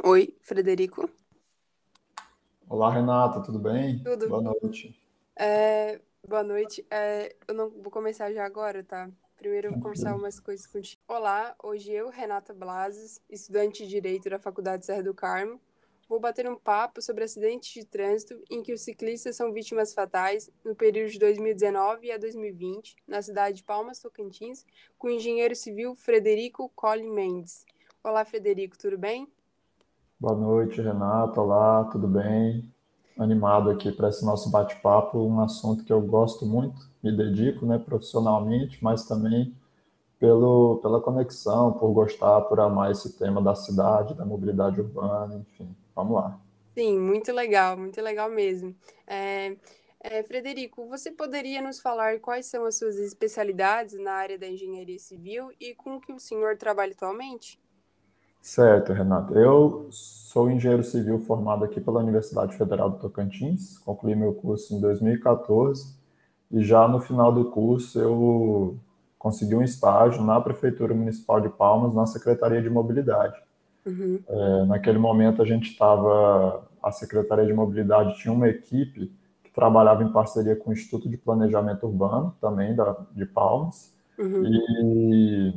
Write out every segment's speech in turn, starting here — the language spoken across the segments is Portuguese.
Oi, Frederico. Olá, Renata, tudo bem? Tudo. Boa noite. É, boa noite. É, eu não vou começar já agora, tá? Primeiro eu vou conversar umas coisas contigo. Olá, hoje eu, Renata Blases, estudante de Direito da Faculdade Serra do Carmo, vou bater um papo sobre acidentes de trânsito em que os ciclistas são vítimas fatais no período de 2019 a 2020, na cidade de Palmas, Tocantins, com o engenheiro civil Frederico Colli Mendes. Olá, Frederico, tudo bem? Boa noite, Renata. Olá, tudo bem? Animado aqui para esse nosso bate-papo, um assunto que eu gosto muito, me dedico, né, profissionalmente, mas também pelo, pela conexão, por gostar, por amar esse tema da cidade, da mobilidade urbana, enfim. Vamos lá. Sim, muito legal, muito legal mesmo. É, é, Frederico, você poderia nos falar quais são as suas especialidades na área da engenharia civil e com que o senhor trabalha atualmente? Certo, Renata. Eu sou engenheiro civil formado aqui pela Universidade Federal do Tocantins, concluí meu curso em 2014 e já no final do curso eu consegui um estágio na Prefeitura Municipal de Palmas, na Secretaria de Mobilidade. Uhum. É, naquele momento a gente estava, a Secretaria de Mobilidade tinha uma equipe que trabalhava em parceria com o Instituto de Planejamento Urbano, também da, de Palmas, Uhum. e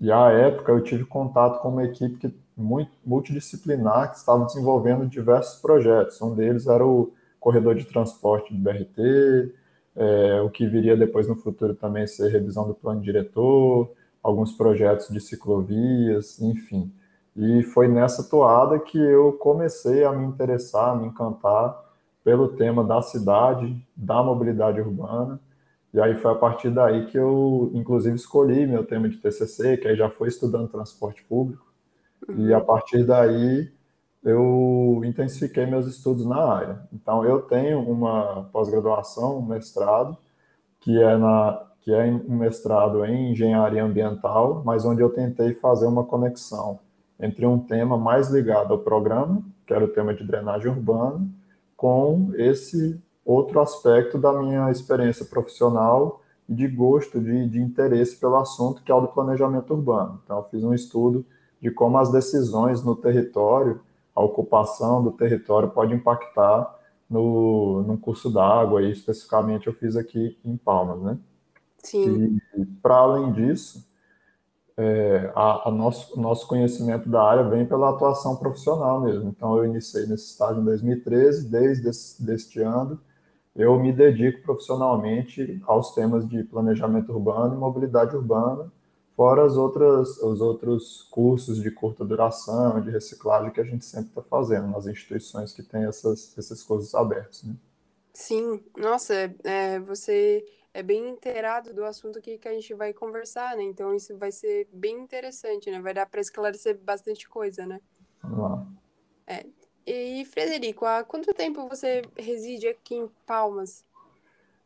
e à época eu tive contato com uma equipe que, muito multidisciplinar que estava desenvolvendo diversos projetos. Um deles era o corredor de transporte do BRT, é, o que viria depois no futuro também ser revisão do plano diretor, alguns projetos de ciclovias, enfim. E foi nessa toada que eu comecei a me interessar, a me encantar pelo tema da cidade, da mobilidade urbana e aí foi a partir daí que eu, inclusive, escolhi meu tema de TCC, que aí já foi estudando transporte público. E a partir daí eu intensifiquei meus estudos na área. Então eu tenho uma pós-graduação, um mestrado, que é na que é um mestrado em engenharia ambiental, mas onde eu tentei fazer uma conexão entre um tema mais ligado ao programa, que era o tema de drenagem urbana, com esse outro aspecto da minha experiência profissional e de gosto, de, de interesse pelo assunto, que é o do planejamento urbano. Então, eu fiz um estudo de como as decisões no território, a ocupação do território pode impactar no, no curso d'água, e especificamente eu fiz aqui em Palmas, né? Sim. E, para além disso, é, a, a nosso, nosso conhecimento da área vem pela atuação profissional mesmo. Então, eu iniciei nesse estágio em 2013, desde esse, deste ano, eu me dedico profissionalmente aos temas de planejamento urbano e mobilidade urbana, fora as outras, os outros cursos de curta duração, de reciclagem que a gente sempre está fazendo nas instituições que têm essas, esses cursos abertos. Né? Sim, nossa, é, você é bem inteirado do assunto aqui que a gente vai conversar, né? Então isso vai ser bem interessante, né? Vai dar para esclarecer bastante coisa, né? Vamos lá. É. E Frederico, há quanto tempo você reside aqui em Palmas?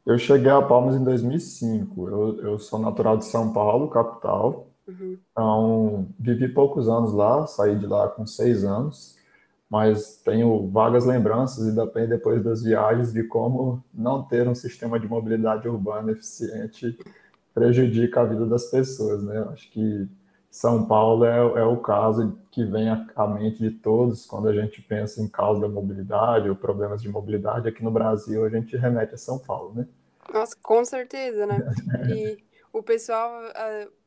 Eu cheguei a Palmas em 2005. Eu, eu sou natural de São Paulo, capital. Uhum. Então, vivi poucos anos lá, saí de lá com seis anos, mas tenho vagas lembranças, e depende depois das viagens, de como não ter um sistema de mobilidade urbana eficiente prejudica a vida das pessoas, né? Acho que São Paulo é, é o caso que vem à, mente de todos quando a gente pensa em causa da mobilidade ou problemas de mobilidade. Aqui no Brasil, a gente remete a São Paulo, né? Nossa, com certeza, né? E o pessoal,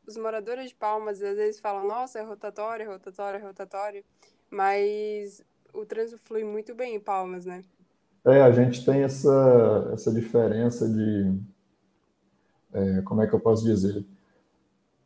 os moradores de Palmas, às vezes falam, nossa, é rotatório, é rotatório, é rotatório, mas o trânsito flui muito bem em Palmas, né? É, a gente tem essa, essa diferença de, é, como é que eu posso dizer,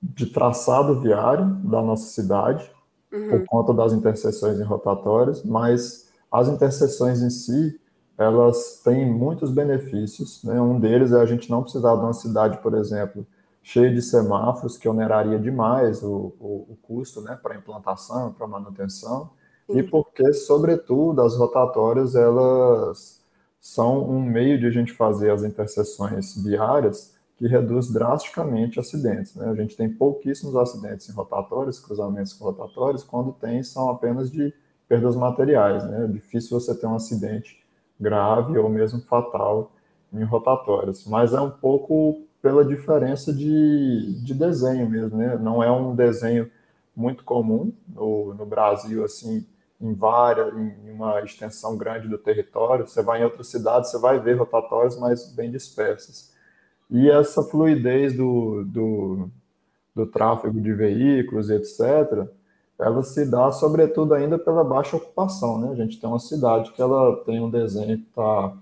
de traçado viário da nossa cidade, Uhum. por conta das interseções em rotatórios, mas as interseções em si, elas têm muitos benefícios, né? Um deles é a gente não precisar de uma cidade, por exemplo, cheia de semáforos, que oneraria demais o, o, o custo, né, para implantação, para manutenção, e porque, sobretudo, as rotatórias, elas são um meio de a gente fazer as interseções viárias que reduz drasticamente acidentes. Né? A gente tem pouquíssimos acidentes em rotatórios, cruzamentos com rotatórios, quando tem são apenas de perdas materiais. Né? É difícil você ter um acidente grave ou mesmo fatal em rotatórios, mas é um pouco pela diferença de, de desenho mesmo, né? Não é um desenho muito comum no, no Brasil, assim, em várias, em uma extensão grande do território. Você vai em outras cidades, você vai ver rotatórias, mas bem dispersas. E essa fluidez do, do, do tráfego de veículos, etc., ela se dá sobretudo ainda pela baixa ocupação, né? A gente tem uma cidade que ela tem um desenho que tá,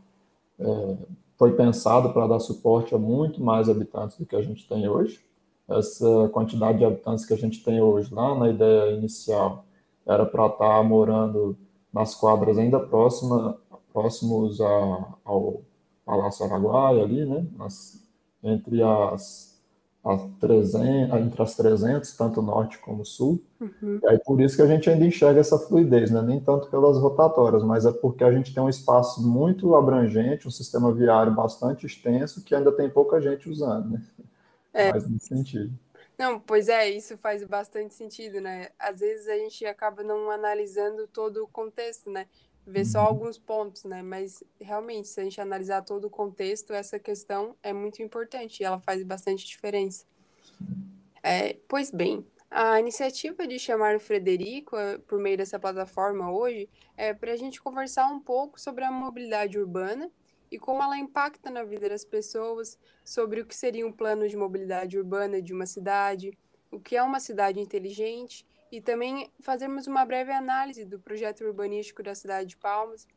é, foi pensado para dar suporte a muito mais habitantes do que a gente tem hoje. Essa quantidade de habitantes que a gente tem hoje, lá na ideia inicial, era para estar tá morando nas quadras ainda próxima, próximos a, ao Palácio Araguaia ali, né? Nas, entre as a 300, entre as 300, tanto norte como sul. Uhum. E aí por isso que a gente ainda enxerga essa fluidez, né? nem tanto pelas rotatórias, mas é porque a gente tem um espaço muito abrangente, um sistema viário bastante extenso, que ainda tem pouca gente usando, né? É. Mas nesse sentido. Não, pois é, isso faz bastante sentido, né? Às vezes a gente acaba não analisando todo o contexto, né? Ver só uhum. alguns pontos, né? Mas realmente, se a gente analisar todo o contexto, essa questão é muito importante e ela faz bastante diferença. É, pois bem, a iniciativa de chamar o Frederico eh, por meio dessa plataforma hoje é para a gente conversar um pouco sobre a mobilidade urbana e como ela impacta na vida das pessoas, sobre o que seria um plano de mobilidade urbana de uma cidade, o que é uma cidade inteligente e também fazermos uma breve análise do projeto urbanístico da cidade de Palmas,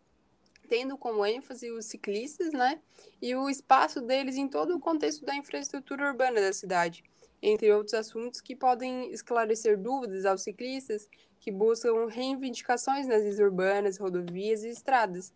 tendo como ênfase os ciclistas, né, e o espaço deles em todo o contexto da infraestrutura urbana da cidade, entre outros assuntos que podem esclarecer dúvidas aos ciclistas que buscam reivindicações nas vias urbanas, rodovias e estradas.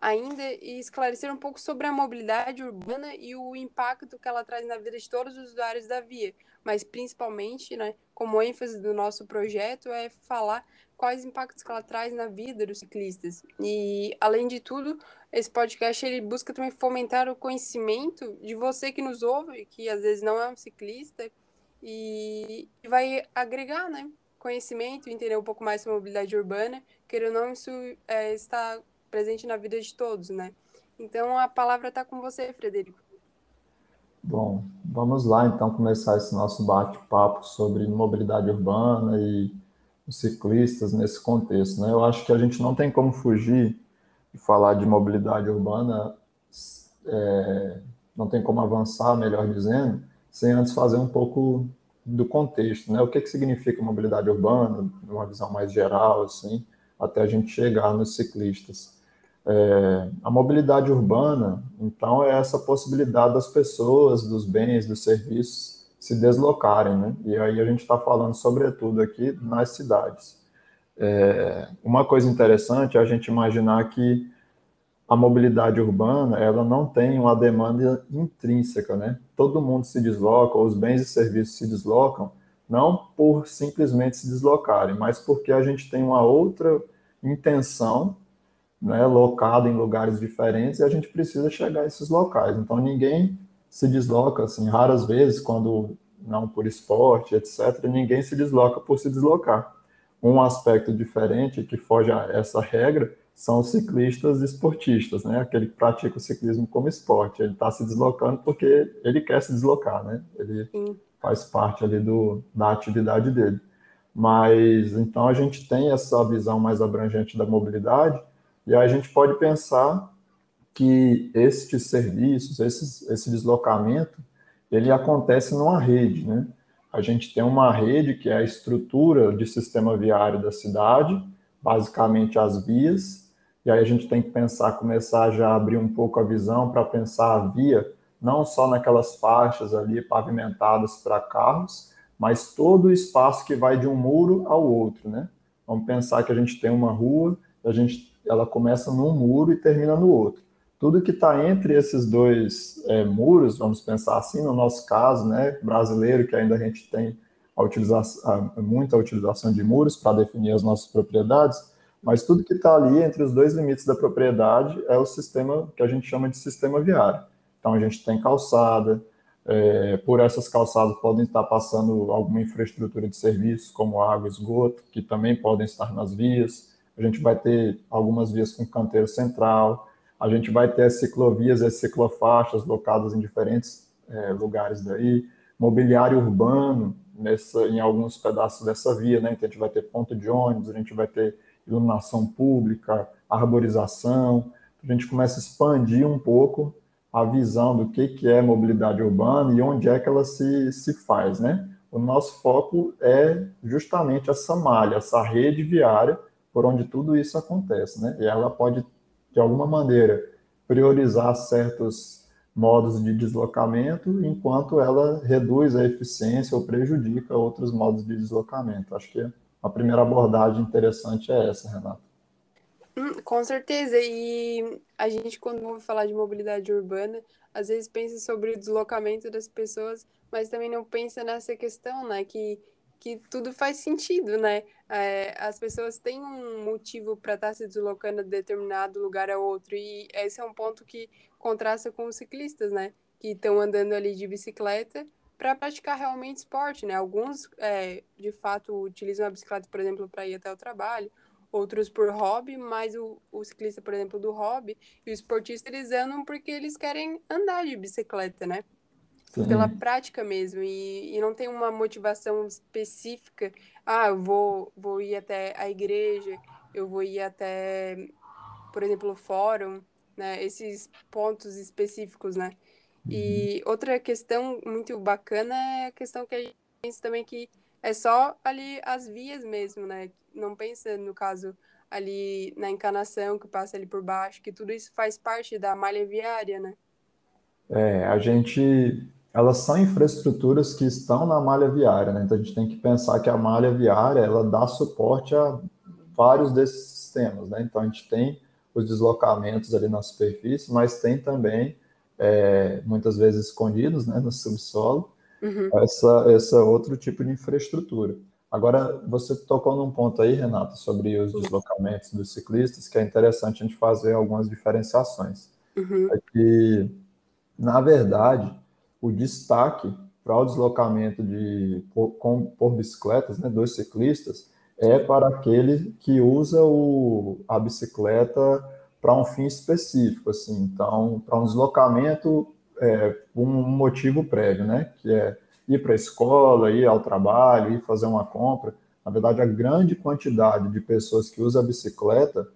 Ainda e esclarecer um pouco sobre a mobilidade urbana e o impacto que ela traz na vida de todos os usuários da via, mas principalmente, né, como ênfase do nosso projeto, é falar quais impactos que ela traz na vida dos ciclistas. E, além de tudo, esse podcast ele busca também fomentar o conhecimento de você que nos ouve, que às vezes não é um ciclista, e, vai agregar, né? Conhecimento, entender um pouco mais sobre mobilidade urbana, querendo ou não, isso é, está presente na vida de todos, né? Então, a palavra está com você, Frederico. Bom, vamos lá então começar esse nosso bate-papo sobre mobilidade urbana e os ciclistas nesse contexto. Né? Eu acho que a gente não tem como fugir de falar de mobilidade urbana, é, não tem como avançar, melhor dizendo, sem antes fazer um pouco do contexto, né? O que, que significa mobilidade urbana, numa visão mais geral, assim, até a gente chegar nos ciclistas. É, a mobilidade urbana, então, é essa possibilidade das pessoas, dos bens, dos serviços se deslocarem, né? E aí a gente está falando, sobretudo, aqui nas cidades. É, uma coisa interessante é a gente imaginar que a mobilidade urbana, ela não tem uma demanda intrínseca, né? Todo mundo se desloca, os bens e serviços se deslocam, não por simplesmente se deslocarem, mas porque a gente tem uma outra intenção né, locado em lugares diferentes e a gente precisa chegar a esses locais. Então ninguém se desloca assim, raras vezes quando não por esporte, etc, ninguém se desloca por se deslocar. Um aspecto diferente que foge a essa regra são os ciclistas esportistas, né? Aquele que pratica o ciclismo como esporte. Ele está se deslocando porque ele quer se deslocar, né? Ele Sim. faz parte ali do, da atividade dele. Mas então a gente tem essa visão mais abrangente da mobilidade e aí a gente pode pensar que estes serviços, esses, esse deslocamento, ele acontece numa rede, né? A gente tem uma rede que é a estrutura de sistema viário da cidade, basicamente as vias, e aí a gente tem que pensar, começar já a abrir um pouco a visão para pensar a via, não só naquelas faixas ali pavimentadas para carros, mas todo o espaço que vai de um muro ao outro, né? Vamos pensar que a gente tem uma rua, a gente ela começa num muro e termina no outro. Tudo que está entre esses dois é, muros, vamos pensar assim, no nosso caso, né, brasileiro, que ainda a gente tem a utilização, a, muita utilização de muros para definir as nossas propriedades, mas tudo que está ali entre os dois limites da propriedade é o sistema que a gente chama de sistema viário. Então a gente tem calçada, é, por essas calçadas podem estar passando alguma infraestrutura de serviços, como água, esgoto, que também podem estar nas vias a gente vai ter algumas vias com canteiro central, a gente vai ter as ciclovias e as ciclofaixas locadas em diferentes é, lugares daí, mobiliário urbano nessa, em alguns pedaços dessa via, né? Então a gente vai ter ponto de ônibus, a gente vai ter iluminação pública, arborização. A gente começa a expandir um pouco a visão do que, que é mobilidade urbana e onde é que ela se, se faz, né? O nosso foco é justamente essa malha, essa rede viária por onde tudo isso acontece, né? E ela pode, de alguma maneira, priorizar certos modos de deslocamento, enquanto ela reduz a eficiência ou prejudica outros modos de deslocamento. Acho que a primeira abordagem interessante é essa, Renata. Hum, com certeza. E a gente, quando ouve falar de mobilidade urbana, às vezes pensa sobre o deslocamento das pessoas, mas também não pensa nessa questão, né? Que, que tudo faz sentido, né? É, as pessoas têm um motivo para estar tá se deslocando de determinado lugar a outro. E esse é um ponto que contrasta com os ciclistas, né? Que estão andando ali de bicicleta para praticar realmente esporte, né? Alguns, é, de fato, utilizam a bicicleta, por exemplo, para ir até o trabalho, outros por hobby, mas o, o ciclista, por exemplo, do hobby e o esportista, eles andam porque eles querem andar de bicicleta, né? Sim. Pela prática mesmo, e, e não tem uma motivação específica, ah, eu vou, vou ir até a igreja, eu vou ir até, por exemplo, o fórum, né? Esses pontos específicos, né? E uhum. outra questão muito bacana é a questão que a gente pensa também que é só ali as vias mesmo, né? Não pensa, no caso, ali na encanação que passa ali por baixo, que tudo isso faz parte da malha viária, né? É, a gente. Elas são infraestruturas que estão na malha viária, né? Então a gente tem que pensar que a malha viária ela dá suporte a vários desses sistemas, né? Então a gente tem os deslocamentos ali na superfície, mas tem também, é, muitas vezes escondidos, né, no subsolo, uhum. essa, essa outro tipo de infraestrutura. Agora, você tocou num ponto aí, Renata, sobre os deslocamentos dos ciclistas, que é interessante a gente fazer algumas diferenciações. Uhum. É que, na verdade, o destaque para o deslocamento de, por, com, por bicicletas, né, dos ciclistas, é para aquele que usa o, a bicicleta para um fim específico, assim, então, para um deslocamento é, um motivo prévio, né, que é ir para a escola, ir ao trabalho, ir fazer uma compra. Na verdade, a grande quantidade de pessoas que usam a bicicleta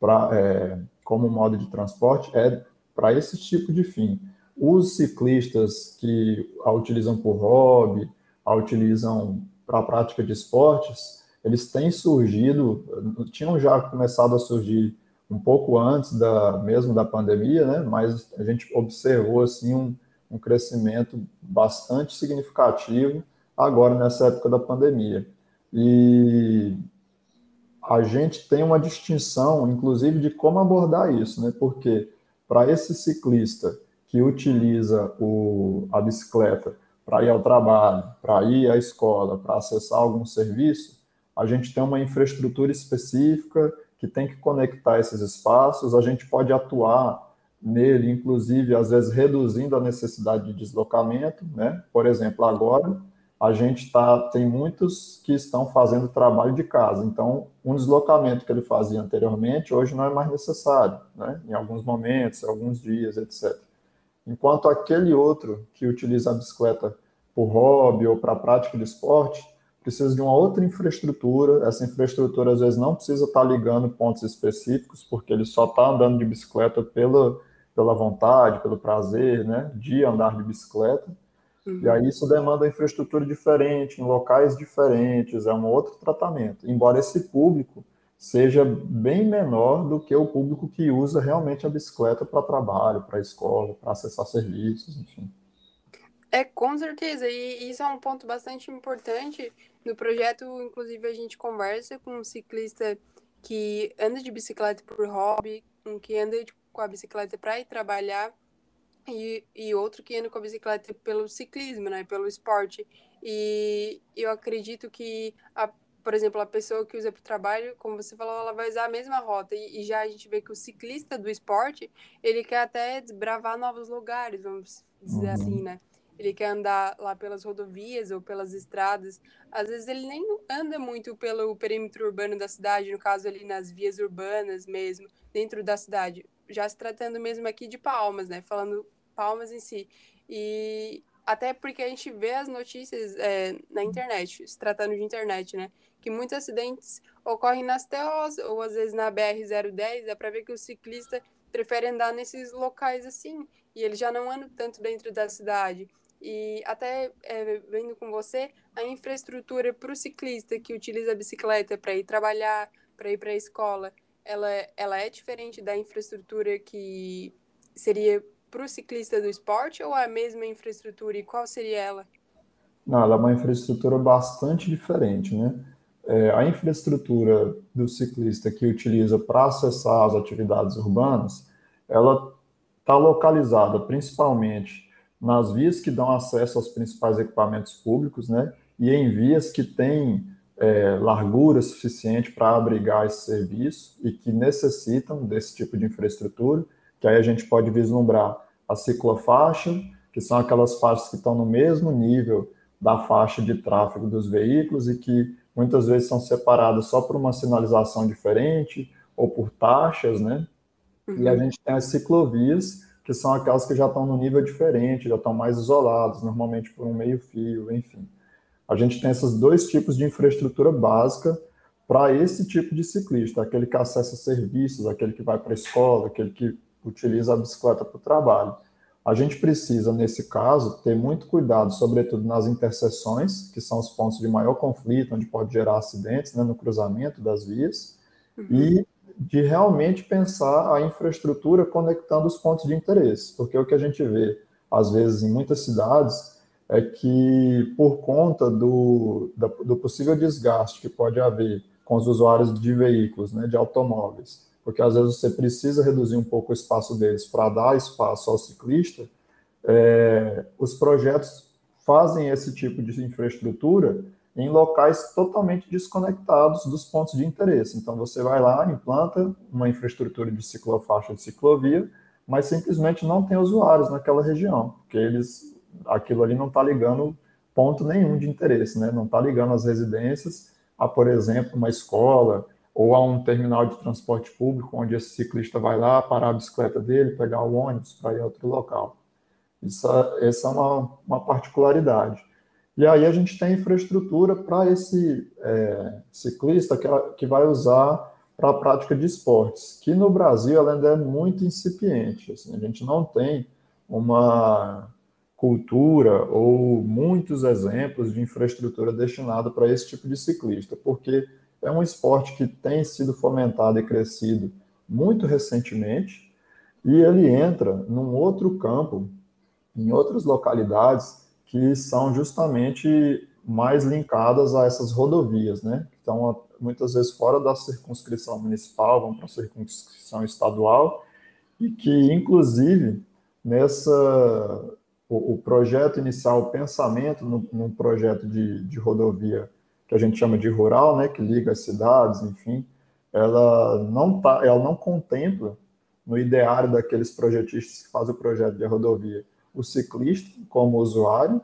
pra, é, como modo de transporte é para esse tipo de fim. Os ciclistas que a utilizam por hobby, a utilizam para a prática de esportes, eles têm surgido, tinham já começado a surgir um pouco antes da mesmo da pandemia, né? Mas a gente observou assim um, um crescimento bastante significativo agora nessa época da pandemia. E a gente tem uma distinção, inclusive, de como abordar isso, né? Porque para esse ciclista que utiliza o, a bicicleta para ir ao trabalho, para ir à escola, para acessar algum serviço, a gente tem uma infraestrutura específica que tem que conectar esses espaços, a gente pode atuar nele, inclusive, às vezes reduzindo a necessidade de deslocamento, né? Por exemplo, agora a gente tá, tem muitos que estão fazendo trabalho de casa, então um deslocamento que ele fazia anteriormente, hoje não é mais necessário, né? Em alguns momentos, alguns dias, etc. Enquanto aquele outro que utiliza a bicicleta por hobby ou para prática de esporte, precisa de uma outra infraestrutura. Essa infraestrutura, às vezes, não precisa estar tá ligando pontos específicos, porque ele só está andando de bicicleta pela, pela vontade, pelo prazer, né, de andar de bicicleta. Uhum. E aí isso demanda infraestrutura diferente, em locais diferentes, é um outro tratamento. Embora esse público seja bem menor do que o público que usa realmente a bicicleta para trabalho, para escola, para acessar serviços, enfim. É, com certeza, e isso é um ponto bastante importante. No projeto, inclusive, a gente conversa com um ciclista que anda de bicicleta por hobby, um que anda com a bicicleta para ir trabalhar e, e outro que anda com a bicicleta pelo ciclismo, né, pelo esporte. E eu acredito que, a, por exemplo, a pessoa que usa para o trabalho, como você falou, ela vai usar a mesma rota. E, e, já a gente vê que o ciclista do esporte, ele quer até desbravar novos lugares, vamos dizer uhum. assim, né? ele quer andar lá pelas rodovias ou pelas estradas, às vezes ele nem anda muito pelo perímetro urbano da cidade, no caso ali nas vias urbanas mesmo, dentro da cidade já se tratando mesmo aqui de Palmas, né? Falando Palmas em si. E até porque a gente vê as notícias é, na internet, se tratando de internet, né? Que muitos acidentes ocorrem nas TOs ou às vezes na BR-010, dá para ver que o ciclista prefere andar nesses locais assim, e ele já não anda tanto dentro da cidade. E até é, vendo com você, a infraestrutura para o ciclista que utiliza a bicicleta para ir trabalhar, para ir para a escola, ela, ela é diferente da infraestrutura que seria para o ciclista do esporte ou é a mesma infraestrutura e qual seria ela? Não, ela é uma infraestrutura bastante diferente, né? É, a infraestrutura do ciclista que utiliza para acessar as atividades urbanas, ela está localizada principalmente nas vias que dão acesso aos principais equipamentos públicos, né? E em vias que têm é, largura suficiente para abrigar esse serviço e que necessitam desse tipo de infraestrutura, que aí a gente pode vislumbrar a ciclofaixa, que são aquelas faixas que estão no mesmo nível da faixa de tráfego dos veículos e que muitas vezes são separadas só por uma sinalização diferente ou por taxas, né? Uhum. E a uhum. gente tem as ciclovias, que são aquelas que já estão no nível diferente, já estão mais isoladas, normalmente por um meio-fio, enfim. A gente tem esses dois tipos de infraestrutura básica para esse tipo de ciclista, aquele que acessa serviços, aquele que vai para a escola, aquele que utiliza a bicicleta para o trabalho. A gente precisa, nesse caso, ter muito cuidado, sobretudo nas interseções, que são os pontos de maior conflito, onde pode gerar acidentes né, no cruzamento das vias, uhum. e de realmente pensar a infraestrutura conectando os pontos de interesse, porque o que a gente vê, às vezes, em muitas cidades, é que por conta do, do possível desgaste que pode haver com os usuários de veículos, né, de automóveis, porque às vezes você precisa reduzir um pouco o espaço deles para dar espaço ao ciclista, é, os projetos fazem esse tipo de infraestrutura em locais totalmente desconectados dos pontos de interesse. Então você vai lá, implanta uma infraestrutura de ciclofaixa de ciclovia, mas simplesmente não tem usuários naquela região, porque eles aquilo ali não está ligando ponto nenhum de interesse, né? Não está ligando as residências a, por exemplo, uma escola ou a um terminal de transporte público, onde esse ciclista vai lá parar a bicicleta dele, pegar o ônibus para ir a outro local. Isso, essa é uma, uma particularidade. E aí a gente tem infraestrutura para esse é, ciclista que, que vai usar para a prática de esportes, que no Brasil ela ainda é muito incipiente. Assim, a gente não tem uma cultura ou muitos exemplos de infraestrutura destinada para esse tipo de ciclista, porque é um esporte que tem sido fomentado e crescido muito recentemente, e ele entra num outro campo, em outras localidades, que são justamente mais linkadas a essas rodovias, né? Que estão muitas vezes fora da circunscrição municipal, vão para a circunscrição estadual, e que, inclusive, nessa o, o projeto inicial, o pensamento no, num projeto de, de rodovia que a gente chama de rural, né, que liga as cidades, enfim, ela não tá, ela não contempla no ideário daqueles projetistas que fazem o projeto de rodovia o ciclista como usuário,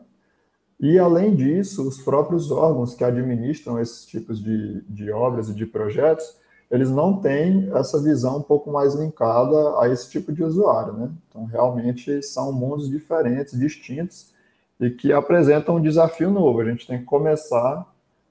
e, além disso, os próprios órgãos que administram esses tipos de, de obras e de projetos, eles não têm essa visão um pouco mais linkada a esse tipo de usuário, né? Então, realmente, são mundos diferentes, distintos, e que apresentam um desafio novo. A gente tem que começar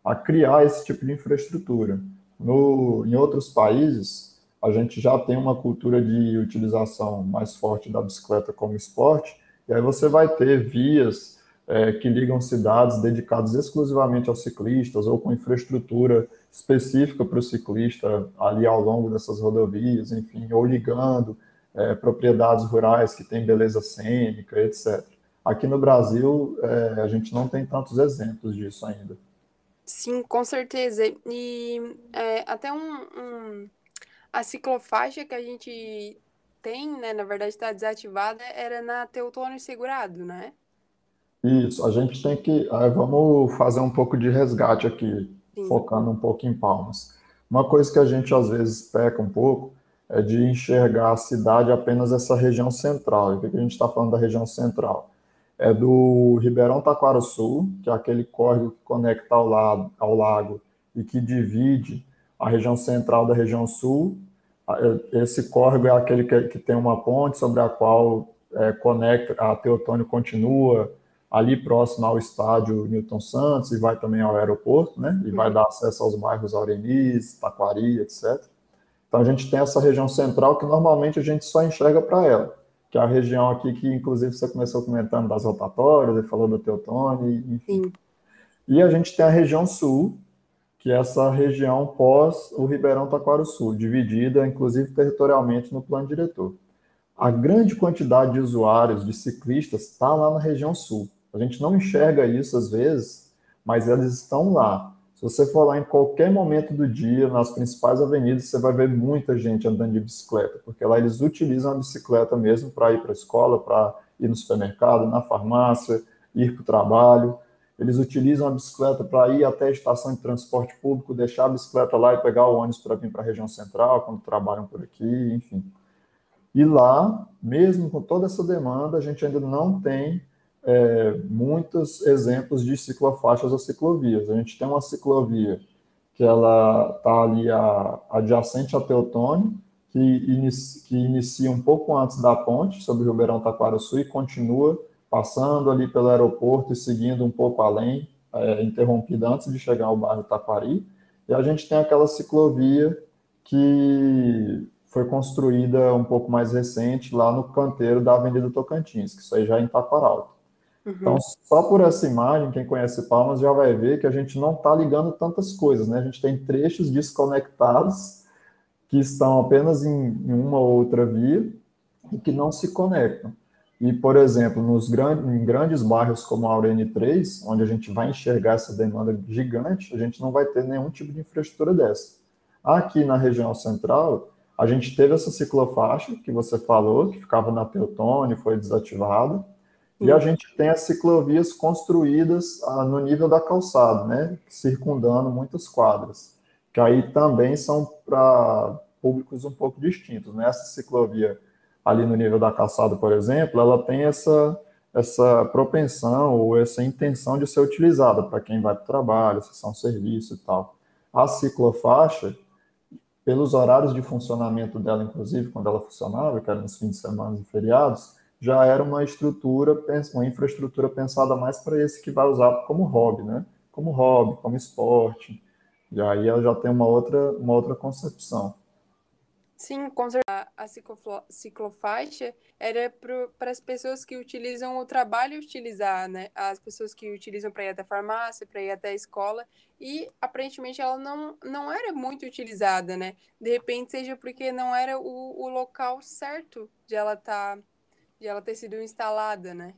a criar esse tipo de infraestrutura. No, em outros países, a gente já tem uma cultura de utilização mais forte da bicicleta como esporte, e aí você vai ter vias é, que ligam cidades dedicadas exclusivamente aos ciclistas ou com infraestrutura específica para o ciclista ali ao longo dessas rodovias, enfim, ou ligando é, propriedades rurais que têm beleza cênica, etc. Aqui no Brasil, é, a gente não tem tantos exemplos disso ainda. Sim, com certeza. E é, até um, um, a ciclofaixa que a gente tem, né, na verdade está desativada, era na Teutônio Segurado, né? Isso, a gente tem que. Vamos fazer um pouco de resgate aqui, Sim. focando um pouco em Palmas. Uma coisa que a gente às vezes peca um pouco é de enxergar a cidade apenas essa região central. E o que a gente está falando da região central? É do Ribeirão Taquaraçu, que é aquele córrego que conecta ao, lado, ao lago e que divide a região central da região sul esse córrego é aquele que, que tem uma ponte sobre a qual é, conecta, a Teotônio continua ali próximo ao estádio Newton Santos e vai também ao aeroporto, né? E vai dar acesso aos bairros Aureniz, Taquari, etc. Então a gente tem essa região central que normalmente a gente só enxerga para ela, que é a região aqui que inclusive você começou comentando das rotatórias, e falou do Teotone, enfim. Sim. E a gente tem a região sul, que é essa região pós o Ribeirão Taquaro Sul, dividida inclusive territorialmente no plano diretor. A grande quantidade de usuários, de ciclistas, está lá na região sul. A gente não enxerga isso às vezes, mas eles estão lá. Se você for lá em qualquer momento do dia, nas principais avenidas, você vai ver muita gente andando de bicicleta, porque lá eles utilizam a bicicleta mesmo para ir para a escola, para ir no supermercado, na farmácia, ir para o trabalho. Eles utilizam a bicicleta para ir até a estação de transporte público, deixar a bicicleta lá e pegar o ônibus para vir para a região central, quando trabalham por aqui, enfim. E lá, mesmo com toda essa demanda, a gente ainda não tem é, muitos exemplos de ciclofaixas ou ciclovias. A gente tem uma ciclovia que ela está ali a, adjacente a Teotônio, que, inicia, que inicia um pouco antes da ponte sobre o Ribeirão Taquaraçu e continua passando ali pelo aeroporto e seguindo um pouco além, é, interrompida antes de chegar ao bairro Taquari. E a gente tem aquela ciclovia que foi construída um pouco mais recente lá no canteiro da Avenida Tocantins, que isso aí já é em Taquaralto. Uhum. Então, só por essa imagem, quem conhece Palmas já vai ver que a gente não está ligando tantas coisas, né? A gente tem trechos desconectados que estão apenas em, em uma ou outra via e que não se conectam. E, por exemplo, nos grandes, em grandes bairros como a Aurene 3, onde a gente vai enxergar essa demanda gigante, a gente não vai ter nenhum tipo de infraestrutura dessa. Aqui na região central, a gente teve essa ciclofaixa que você falou, que ficava na Teutônia, foi desativada, e a gente tem as ciclovias construídas ah, no nível da calçada, né, circundando muitas quadras, que aí também são para públicos um pouco distintos. Né? Essa ciclovia ali no nível da calçada, por exemplo, ela tem essa, essa propensão ou essa intenção de ser utilizada para quem vai para o trabalho, acessar um serviço e tal. A ciclofaixa, pelos horários de funcionamento dela, inclusive, quando ela funcionava, que era nos fins de semana e feriados, já era uma estrutura, uma infraestrutura pensada mais para esse que vai usar como hobby, né? Como hobby, como esporte. E aí ela já tem uma outra, uma outra concepção. Sim. A ciclofaixa era para as pessoas que utilizam o trabalho utilizar, né? As pessoas que utilizam para ir até a farmácia, para ir até a escola. E aparentemente ela não, não era muito utilizada, né? De repente, seja porque não era o, o local certo de ela estar. Tá de ela ter sido instalada, né?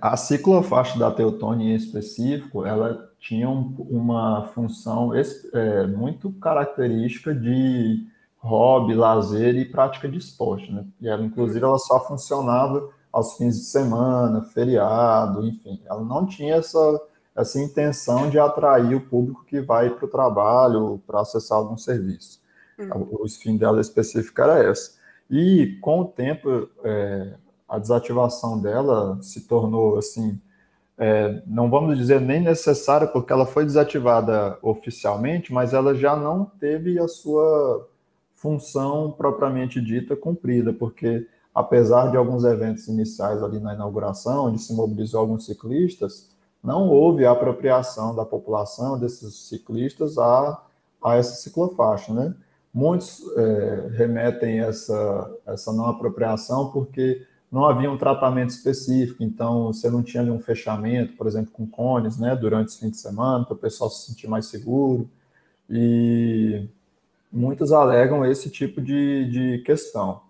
A ciclofaixa da Teutônia em específico, ela tinha um, uma função é, muito característica de hobby, lazer e prática de esporte, né? E ela, inclusive, ela só funcionava aos fins de semana, feriado, enfim. Ela não tinha essa, essa intenção de atrair o público que vai para o trabalho, para acessar algum serviço. Uhum. O, o fim dela específico era essa. E, com o tempo, é, a desativação dela se tornou assim, é, não vamos dizer nem necessária, porque ela foi desativada oficialmente, mas ela já não teve a sua função propriamente dita cumprida, porque apesar de alguns eventos iniciais ali na inauguração, onde se mobilizou alguns ciclistas, não houve a apropriação da população desses ciclistas a, a essa ciclofaixa, né? Muitos é, remetem essa, essa não apropriação porque não havia um tratamento específico, então você não tinha um fechamento, por exemplo, com cones, né, durante os fins de semana, para o pessoal se sentir mais seguro. E muitos alegam esse tipo de, de questão.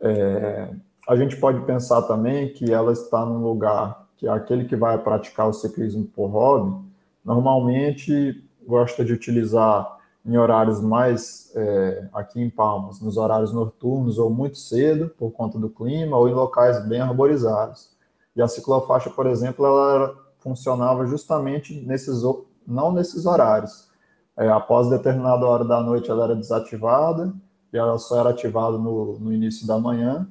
É, a gente pode pensar também que ela está num lugar que é aquele que vai praticar o ciclismo por hobby, normalmente gosta de utilizar em horários mais é, aqui em Palmas, nos horários noturnos ou muito cedo por conta do clima ou em locais bem arborizados. E a ciclofaixa, por exemplo, ela funcionava justamente nesses não nesses horários. É, após determinada hora da noite, ela era desativada e ela só era ativada no, no início da manhã.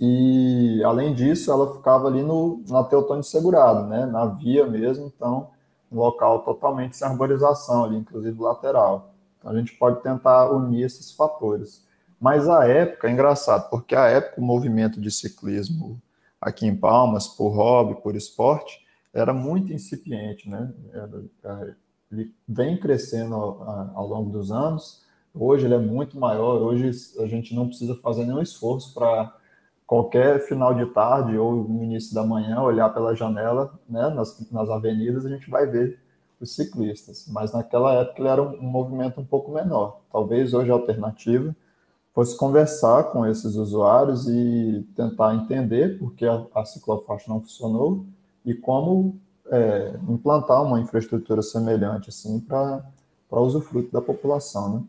E além disso, ela ficava ali no na Teotônio segurado, né, na via mesmo. Então um local totalmente sem arborização ali, inclusive lateral. Então a gente pode tentar unir esses fatores. Mas a época é engraçado, porque a época o movimento de ciclismo aqui em Palmas, por hobby, por esporte, era muito incipiente, né? É, ele vem crescendo ao, ao longo dos anos. Hoje ele é muito maior. Hoje a gente não precisa fazer nenhum esforço para qualquer final de tarde ou início da manhã olhar pela janela, né? Nas, nas avenidas a gente vai ver os ciclistas. Mas naquela época ele era um, um movimento um pouco menor. Talvez hoje a alternativa fosse conversar com esses usuários e tentar entender por que a, a ciclofaixa não funcionou e como é, implantar uma infraestrutura semelhante assim para usufruto da população, né?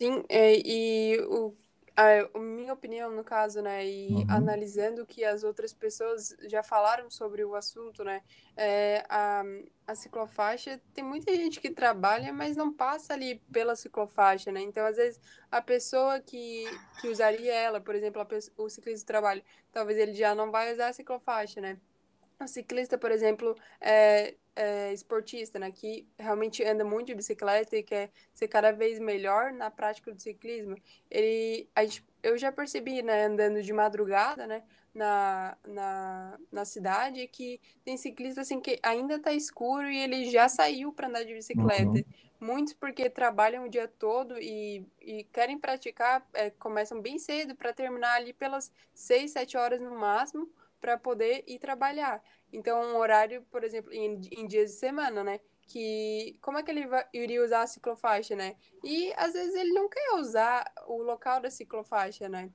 Sim, é, e o, a, minha opinião no caso, né, e uhum. analisando o que as outras pessoas já falaram sobre o assunto, né, é, a, a ciclofaixa, tem muita gente que trabalha, mas não passa ali pela ciclofaixa, né, então às vezes a pessoa que, que usaria ela, por exemplo, a, o ciclista de trabalho, talvez ele já não vai usar a ciclofaixa, né, o ciclista, por exemplo, é, é, esportista, né, que realmente anda muito de bicicleta e quer ser cada vez melhor na prática do ciclismo, ele, a gente, eu já percebi, né, andando de madrugada, né, na, na, na cidade, que tem ciclista assim que ainda tá escuro e ele já saiu para andar de bicicleta. Uhum. Muitos porque trabalham o dia todo e, e querem praticar, é, começam bem cedo para terminar ali pelas 6, 7 horas no máximo, para poder ir trabalhar. Então, um horário, por exemplo, em, em dias de semana, né? Que como é que ele iria usar a ciclofaixa, né? E às vezes ele não quer usar o local da ciclofaixa, né?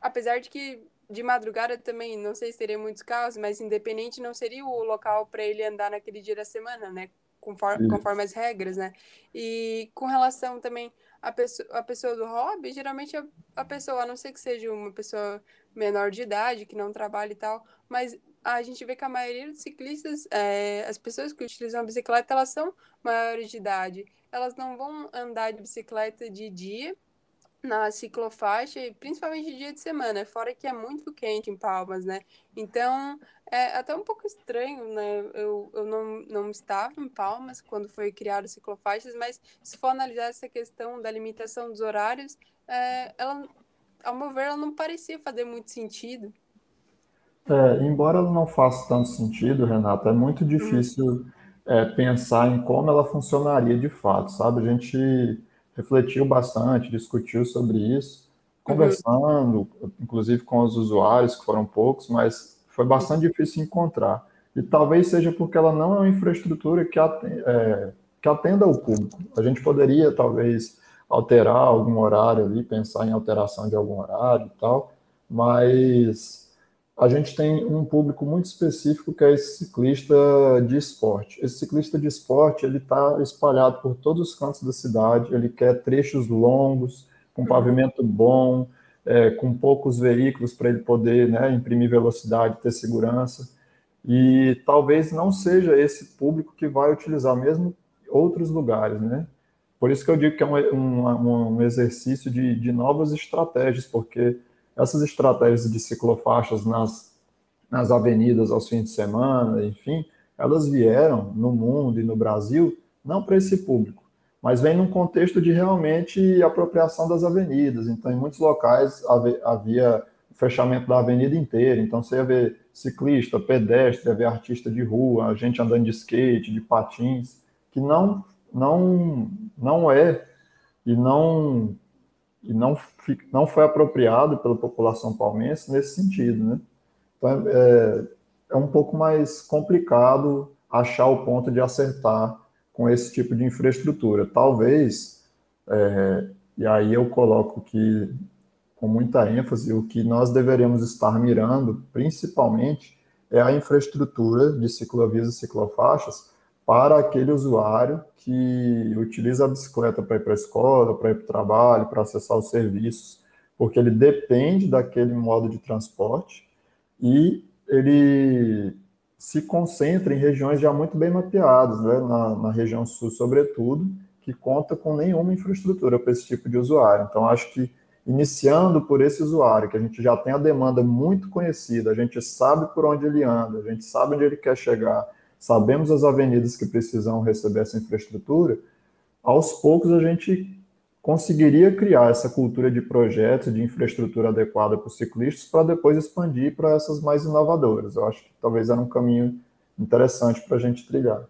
Apesar de que de madrugada também, não sei se teria muitos carros, mas independente não seria o local para ele andar naquele dia da semana, né? Conforme, conforme as regras, né? E com relação também à pessoa, a pessoa do hobby, geralmente a, a pessoa, a não ser que seja uma pessoa menor de idade, que não trabalha e tal, mas a gente vê que a maioria dos ciclistas, é, as pessoas que utilizam a bicicleta, elas são maiores de idade. Elas não vão andar de bicicleta de dia na ciclofaixa, principalmente de dia de semana, fora que é muito quente em Palmas, né? Então, é até um pouco estranho, né? Eu, eu não, não estava em Palmas quando foi criado ciclofaixas, mas se for analisar essa questão da limitação dos horários, é, ela ao meu ver, ela não parecia fazer muito sentido. É, embora ela não faça tanto sentido, Renata, é muito difícil é, pensar em como ela funcionaria de fato, sabe? A gente refletiu bastante, discutiu sobre isso, conversando, uhum. inclusive com os usuários, que foram poucos, mas foi bastante difícil encontrar. E talvez seja porque ela não é uma infraestrutura que, atenda, é, que atenda ao público. A gente poderia, talvez, alterar algum horário ali, pensar em alteração de algum horário e tal, mas a gente tem um público muito específico que é esse ciclista de esporte. Esse ciclista de esporte ele está espalhado por todos os cantos da cidade. Ele quer trechos longos, com uhum. pavimento bom, é, com poucos veículos para ele poder né, imprimir velocidade, ter segurança. E talvez não seja esse público que vai utilizar mesmo outros lugares, né? Por isso que eu digo que é um, um, um exercício de, de novas estratégias, porque essas estratégias de ciclofaixas nas, nas avenidas aos fins de semana, enfim, elas vieram no mundo e no Brasil não para esse público, mas vem num contexto de realmente apropriação das avenidas. Então, em muitos locais havia fechamento da avenida inteira, então você ia ver ciclista, pedestre, ia ver artista de rua, gente andando de skate, de patins, que não não, não é e não e não, não foi apropriado pela população palmense nesse sentido, né? Então, é, é um pouco mais complicado achar o ponto de acertar com esse tipo de infraestrutura. Talvez, é, e aí eu coloco que com muita ênfase, o que nós deveríamos estar mirando, principalmente, é a infraestrutura de ciclovias e ciclofaixas para aquele usuário que utiliza a bicicleta para ir para a escola, para ir para o trabalho, para acessar os serviços, porque ele depende daquele modo de transporte e ele se concentra em regiões já muito bem mapeadas, né? na, na região sul, sobretudo, que conta com nenhuma infraestrutura para esse tipo de usuário. Então, acho que iniciando por esse usuário, que a gente já tem a demanda muito conhecida, a gente sabe por onde ele anda, a gente sabe onde ele quer chegar, sabemos as avenidas que precisam receber essa infraestrutura, aos poucos a gente conseguiria criar essa cultura de projetos, de infraestrutura adequada para os ciclistas, para depois expandir para essas mais inovadoras. Eu acho que talvez era um caminho interessante para a gente trilhar.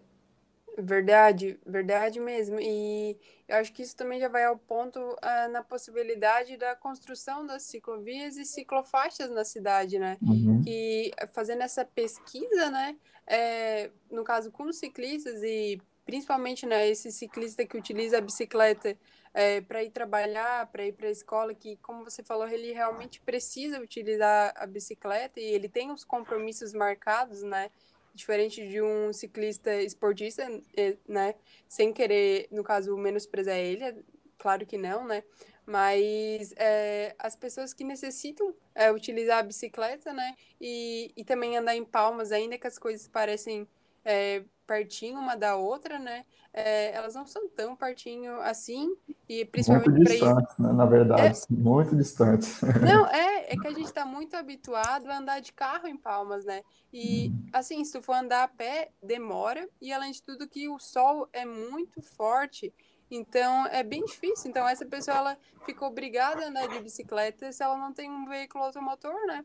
Verdade, verdade mesmo. E eu acho que isso também já vai ao ponto uh, na possibilidade da construção das ciclovias e ciclofaixas na cidade, né? Uhum. Que fazendo essa pesquisa, né? É, no caso com os ciclistas e principalmente né, esse ciclista que utiliza a bicicleta é, para ir trabalhar, para ir para a escola, que, como você falou, ele realmente precisa utilizar a bicicleta e ele tem os compromissos marcados, né? Diferente de um ciclista esportista, é, né? Sem querer, no caso, menosprezar ele, claro que não, né? Mas é, as pessoas que necessitam é, utilizar a bicicleta, né? E, e também andar em palmas, ainda que as coisas parecem é, pertinho uma da outra, né? É, elas não são tão pertinho assim, e principalmente muito distantes, né? na verdade, é... muito distantes. Não, é, é que a gente está muito habituado a andar de carro em Palmas, né? E assim, se tu for andar a pé, demora, e além de tudo que o sol é muito forte, então é bem difícil. Então essa pessoa ela fica obrigada a andar de bicicleta se ela não tem um veículo automotor, né?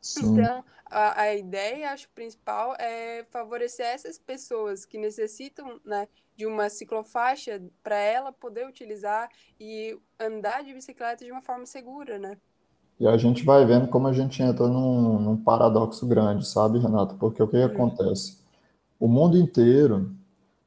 Sim. Então, a, a ideia, acho, principal é favorecer essas pessoas que necessitam né, de uma ciclofaixa para ela poder utilizar e andar de bicicleta de uma forma segura, né? E a gente vai vendo como a gente entra num, num paradoxo grande, sabe, Renato? Porque o que, que hum. acontece? O mundo inteiro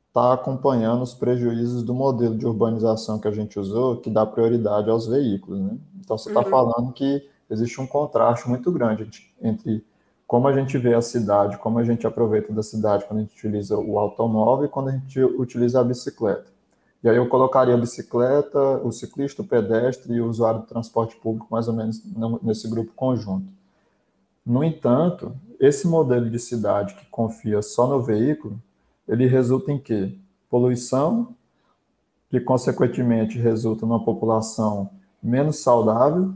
está acompanhando os prejuízos do modelo de urbanização que a gente usou, que dá prioridade aos veículos, né? Então, você está uhum. falando que existe um contraste muito grande entre como a gente vê a cidade, como a gente aproveita da cidade quando a gente utiliza o automóvel e quando a gente utiliza a bicicleta. E aí eu colocaria a bicicleta, o ciclista, o pedestre e o usuário do transporte público mais ou menos nesse grupo conjunto. No entanto, esse modelo de cidade que confia só no veículo, ele resulta em quê? Poluição, que consequentemente resulta numa população menos saudável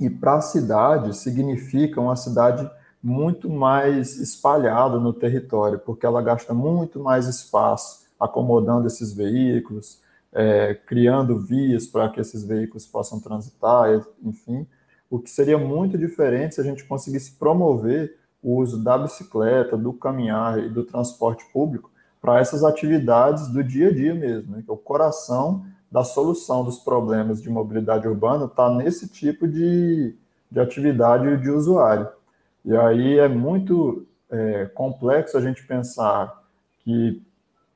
e para a cidade significa uma cidade muito mais espalhada no território, porque ela gasta muito mais espaço acomodando esses veículos, é, criando vias para que esses veículos possam transitar, enfim, o que seria muito diferente se a gente conseguisse promover o uso da bicicleta, do caminhar e do transporte público para essas atividades do dia a dia mesmo, né? é o coração da solução dos problemas de mobilidade urbana está nesse tipo de, de atividade de usuário. E aí é muito é, complexo a gente pensar que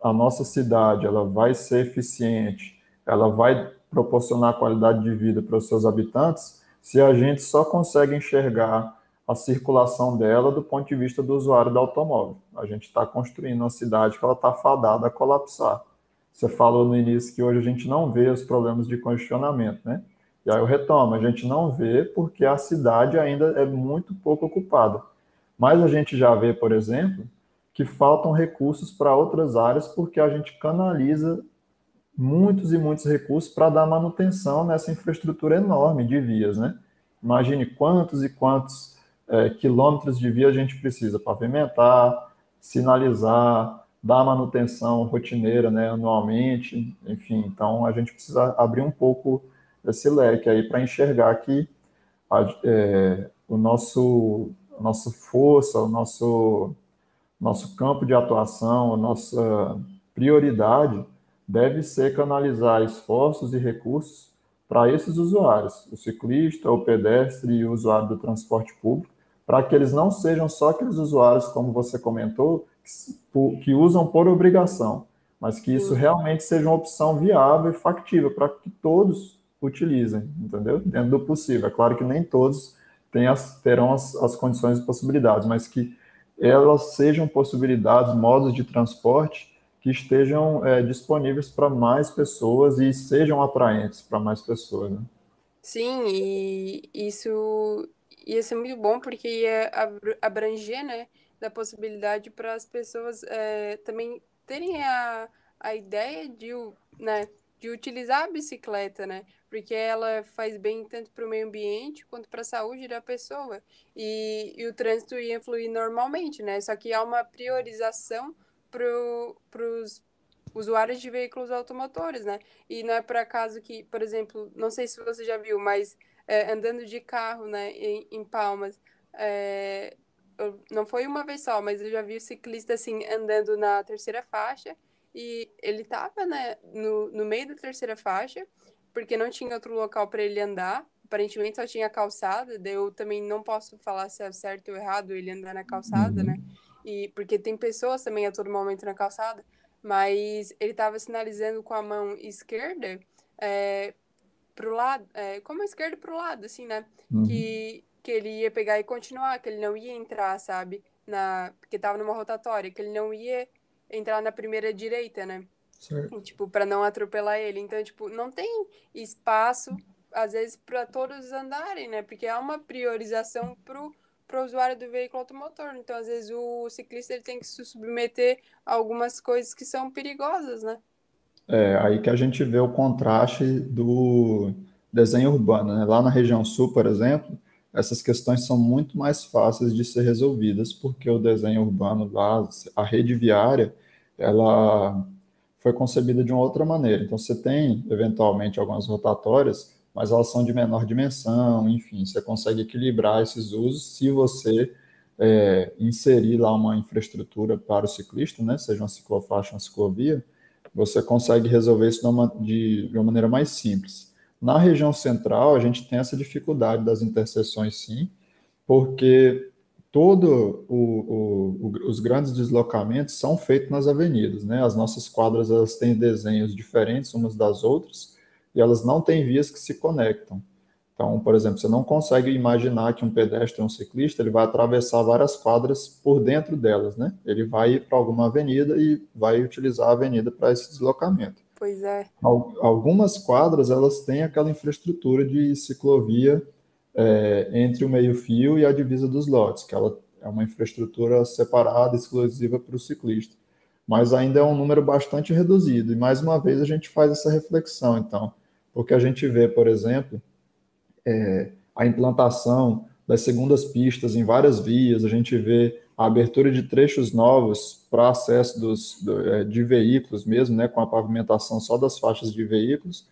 a nossa cidade ela vai ser eficiente, ela vai proporcionar qualidade de vida para os seus habitantes, se a gente só consegue enxergar a circulação dela do ponto de vista do usuário do automóvel. A gente está construindo uma cidade que ela está fadada a colapsar. Você falou no início que hoje a gente não vê os problemas de congestionamento, né? E aí eu retomo, a gente não vê porque a cidade ainda é muito pouco ocupada. Mas a gente já vê, por exemplo, que faltam recursos para outras áreas porque a gente canaliza muitos e muitos recursos para dar manutenção nessa infraestrutura enorme de vias, né? Imagine quantos e quantos é, quilômetros de via a gente precisa pavimentar, sinalizar, dar manutenção rotineira, né, anualmente, enfim, então a gente precisa abrir um pouco esse leque aí para enxergar que a, é, o nosso a nossa força, o nosso nosso campo de atuação, a nossa prioridade deve ser canalizar esforços e recursos para esses usuários, o ciclista, o pedestre e o usuário do transporte público, para que eles não sejam só aqueles usuários, como você comentou, que usam por obrigação, mas que isso realmente seja uma opção viável e factível para que todos utilizem, entendeu? Dentro do possível. É claro que nem todos as, terão as, as condições e possibilidades, mas que elas sejam possibilidades, modos de transporte que estejam é, disponíveis para mais pessoas e sejam atraentes para mais pessoas. Né? Sim, e isso ia ser muito bom porque ia abranger, né? da possibilidade para as pessoas é, também terem a, a ideia de, né, de utilizar a bicicleta, né? Porque ela faz bem tanto para o meio ambiente quanto para a saúde da pessoa. E, e o trânsito ia fluir normalmente, né? Só que há uma priorização para os usuários de veículos automotores, né? E não é por acaso que, por exemplo, não sei se você já viu, mas é, andando de carro, né, em, em Palmas, é, não foi uma vez só, mas eu já vi o ciclista assim andando na terceira faixa e ele tava, né, no, no meio da terceira faixa, porque não tinha outro local para ele andar. Aparentemente só tinha calçada, daí eu também não posso falar se é certo ou errado ele andar na calçada, né? uhum. né? E porque tem pessoas também a todo momento na calçada, mas ele estava sinalizando com a mão esquerda é, pro lado, é, como a esquerda pro lado, assim, né? Uhum. Que que ele ia pegar e continuar, que ele não ia entrar, sabe? Na, porque tava numa rotatória, que ele não ia entrar na primeira direita, né? Certo. Tipo, para não atropelar ele. Então, tipo, não tem espaço, às vezes, para todos andarem, né? Porque há uma priorização pro para o usuário do veículo automotor. Então, às vezes, o ciclista ele tem que se submeter a algumas coisas que são perigosas, né? É, aí que a gente vê o contraste do desenho urbano, né? Lá na região sul, por exemplo, essas questões são muito mais fáceis de ser resolvidas, porque o desenho urbano lá, a rede viária, ela foi concebida de uma outra maneira. Então, você tem, eventualmente, algumas rotatórias, mas elas são de menor dimensão, enfim, você consegue equilibrar esses usos se você é, inserir lá uma infraestrutura para o ciclista, né, seja uma ciclofaixa, uma ciclovia, você consegue resolver isso de uma, de, uma maneira mais simples. Na região central, a gente tem essa dificuldade das interseções, sim, porque todo o, o, os grandes deslocamentos são feitos nas avenidas, né? As nossas quadras elas têm desenhos diferentes umas das outras e elas não têm vias que se conectam. Então, por exemplo, você não consegue imaginar que um pedestre ou um ciclista ele vai atravessar várias quadras por dentro delas, né? Ele vai ir para alguma avenida e vai utilizar a avenida para esse deslocamento. Pois é. Algumas quadras elas têm aquela infraestrutura de ciclovia é, entre o meio-fio e a divisa dos lotes, que ela é uma infraestrutura separada, exclusiva para o ciclista. Mas ainda é um número bastante reduzido. E mais uma vez a gente faz essa reflexão, então, porque a gente vê, por exemplo, é, a implantação das segundas pistas em várias vias, a gente vê a abertura de trechos novos para acesso dos, do, é, de veículos mesmo, né, com a pavimentação só das faixas de veículos,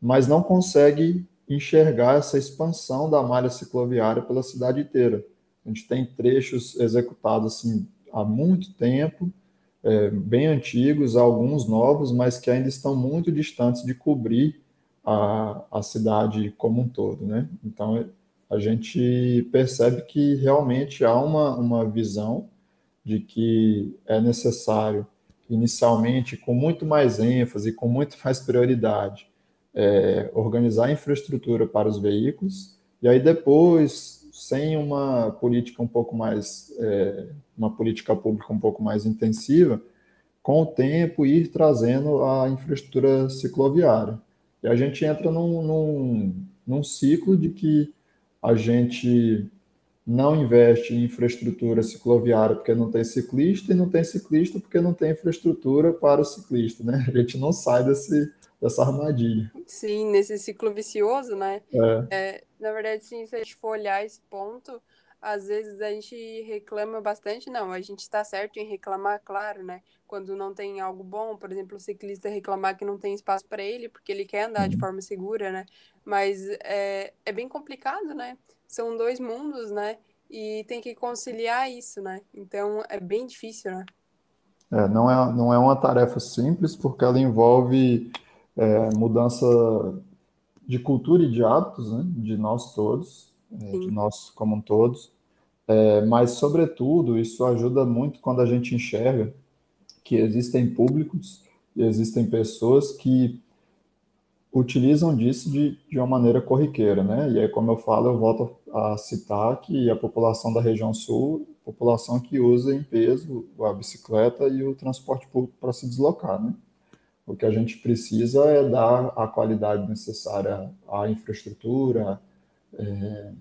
mas não consegue enxergar essa expansão da malha cicloviária pela cidade inteira. A gente tem trechos executados assim, há muito tempo, é, bem antigos, alguns novos, mas que ainda estão muito distantes de cobrir a, a cidade como um todo. Né? Então, a gente percebe que realmente há uma, uma visão de que é necessário, inicialmente, com muito mais ênfase, com muito mais prioridade, é, organizar a infraestrutura para os veículos, e aí depois, sem uma política um pouco mais, é, uma política pública um pouco mais intensiva, com o tempo ir trazendo a infraestrutura cicloviária. E a gente entra num, num, num ciclo de que a gente não investe em infraestrutura cicloviária porque não tem ciclista e não tem ciclista porque não tem infraestrutura para o ciclista, né? A gente não sai desse, dessa armadilha. Sim, nesse ciclo vicioso, né? É. É, na verdade, sim, se a gente for olhar esse ponto, às vezes a gente reclama bastante, não, a gente está certo em reclamar, claro, né? Quando não tem algo bom, por exemplo, o ciclista reclamar que não tem espaço para ele, porque ele quer andar de uhum. forma segura, né? Mas é, é bem complicado, né? São dois mundos, né? E tem que conciliar isso, né? Então é bem difícil, né? É, não, é, não é uma tarefa simples, porque ela envolve é, mudança de cultura e de hábitos, né? De nós todos é, de nós como um todos. É, mas, sobretudo, isso ajuda muito quando a gente enxerga que existem públicos e existem pessoas que utilizam disso de, de uma maneira corriqueira, né? E aí, como eu falo, eu volto a citar que a população da região sul, população que usa em peso a bicicleta e o transporte público para se deslocar, né? O que a gente precisa é dar a qualidade necessária à infraestrutura, é,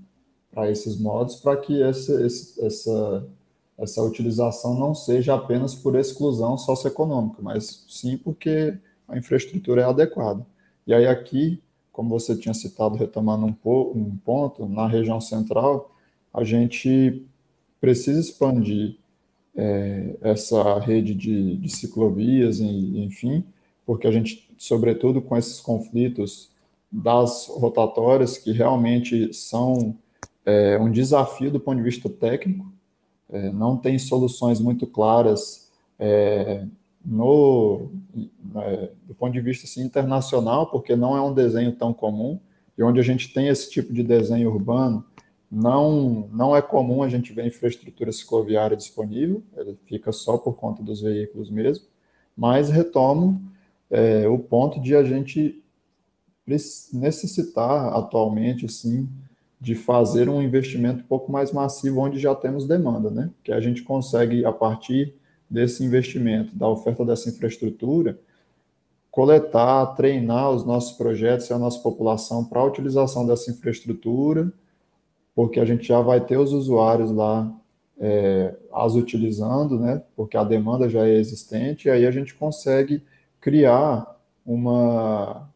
para esses modos, para que essa, essa, essa utilização não seja apenas por exclusão socioeconômica, mas sim porque a infraestrutura é adequada. E aí aqui, como você tinha citado, retomando um, um ponto, na região central, a gente precisa expandir é, essa rede de, de ciclovias, e, enfim, porque a gente, sobretudo com esses conflitos das rotatórias, que realmente são é, um desafio do ponto de vista técnico, é, não tem soluções muito claras é, no, é, do ponto de vista assim, internacional, porque não é um desenho tão comum, e onde a gente tem esse tipo de desenho urbano, não, não é comum a gente ver infraestrutura cicloviária disponível, ele fica só por conta dos veículos mesmo, mas retomo é, o ponto de a gente necessitar atualmente, sim, de fazer um investimento um pouco mais massivo onde já temos demanda, né? Que a gente consegue, a partir desse investimento, da oferta dessa infraestrutura, coletar, treinar os nossos projetos e a nossa população para a utilização dessa infraestrutura, porque a gente já vai ter os usuários lá é, as utilizando, né? Porque a demanda já é existente, e aí a gente consegue criar uma,